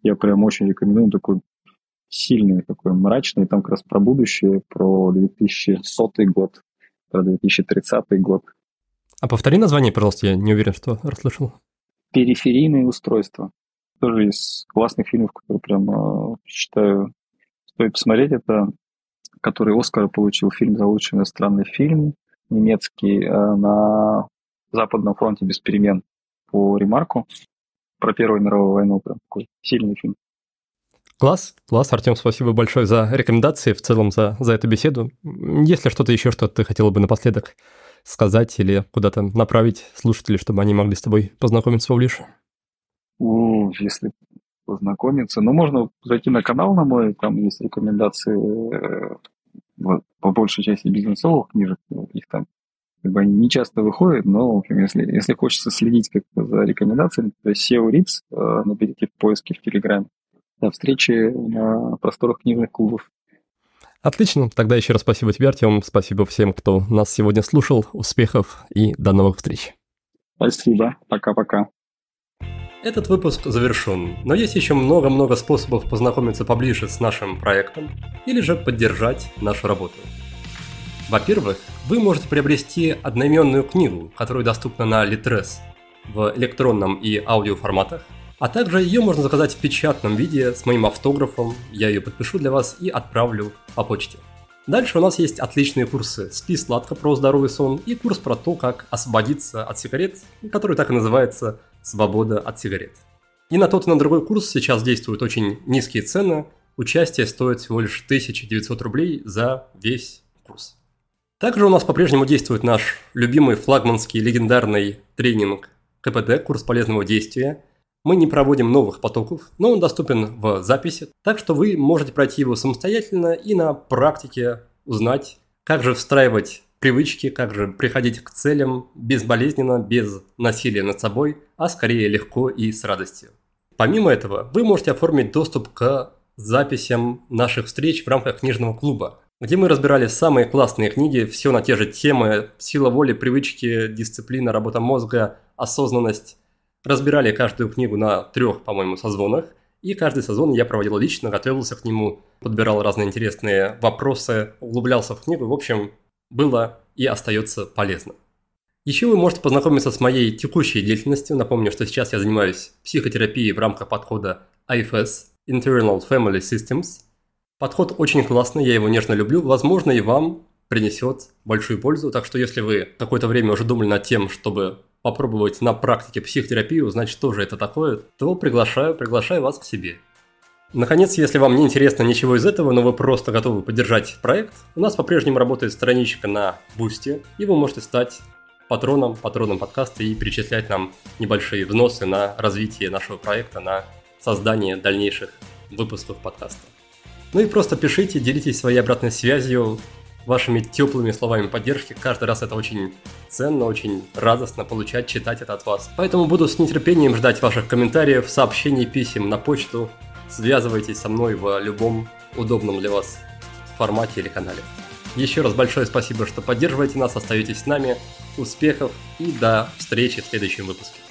Я прям очень рекомендую, такой сильный, такой мрачный, там как раз про будущее, про 2100 год, про 2030 год. А повтори название, пожалуйста, я не уверен, что расслышал. «Периферийные устройства». Тоже из классных фильмов, которые прям э, считаю стоит посмотреть. Это который Оскар получил фильм за лучший иностранный фильм немецкий э, на Западном фронте без перемен по ремарку про Первую мировую войну. Прям такой сильный фильм. Класс, класс, Артем, спасибо большое за рекомендации, в целом за, за эту беседу. Если что-то еще, что ты хотела бы напоследок сказать или куда-то направить слушателей, чтобы они могли с тобой познакомиться поближе? О, если познакомиться. Ну, можно зайти на канал на мой, там есть рекомендации э, по большей части бизнесовых книжек, ну, их там как бы они не часто выходят, но, общем, если, если хочется следить как за рекомендациями, то SEO Reads э, наберите в поиске в Телеграме. До встречи на просторах книжных клубов. Отлично. Тогда еще раз спасибо тебе, Артем. Спасибо всем, кто нас сегодня слушал. Успехов и до новых встреч. Спасибо. Пока-пока. Этот выпуск завершен, но есть еще много-много способов познакомиться поближе с нашим проектом или же поддержать нашу работу. Во-первых, вы можете приобрести одноименную книгу, которая доступна на Litres в электронном и аудиоформатах, а также ее можно заказать в печатном виде с моим автографом, я ее подпишу для вас и отправлю по почте. Дальше у нас есть отличные курсы «Спи сладко про здоровый сон» и курс про то, как освободиться от сигарет, который так и называется свобода от сигарет. И на тот и на другой курс сейчас действуют очень низкие цены. Участие стоит всего лишь 1900 рублей за весь курс. Также у нас по-прежнему действует наш любимый флагманский легендарный тренинг КПД, курс полезного действия. Мы не проводим новых потоков, но он доступен в записи, так что вы можете пройти его самостоятельно и на практике узнать, как же встраивать привычки, как же приходить к целям безболезненно, без насилия над собой, а скорее легко и с радостью. Помимо этого, вы можете оформить доступ к записям наших встреч в рамках книжного клуба, где мы разбирали самые классные книги, все на те же темы, сила воли, привычки, дисциплина, работа мозга, осознанность. Разбирали каждую книгу на трех, по-моему, созвонах, и каждый сезон я проводил лично, готовился к нему, подбирал разные интересные вопросы, углублялся в книгу. В общем, было и остается полезным. Еще вы можете познакомиться с моей текущей деятельностью. Напомню, что сейчас я занимаюсь психотерапией в рамках подхода IFS – Internal Family Systems. Подход очень классный, я его нежно люблю. Возможно, и вам принесет большую пользу. Так что если вы какое-то время уже думали над тем, чтобы попробовать на практике психотерапию, узнать, что же это такое, то приглашаю, приглашаю вас к себе. Наконец, если вам не интересно ничего из этого, но вы просто готовы поддержать проект, у нас по-прежнему работает страничка на Boosty, и вы можете стать патроном, патроном подкаста и перечислять нам небольшие взносы на развитие нашего проекта, на создание дальнейших выпусков подкаста. Ну и просто пишите, делитесь своей обратной связью, вашими теплыми словами поддержки. Каждый раз это очень ценно, очень радостно получать, читать это от вас. Поэтому буду с нетерпением ждать ваших комментариев, сообщений, писем на почту. Связывайтесь со мной в любом удобном для вас формате или канале. Еще раз большое спасибо, что поддерживаете нас, остаетесь с нами. Успехов и до встречи в следующем выпуске.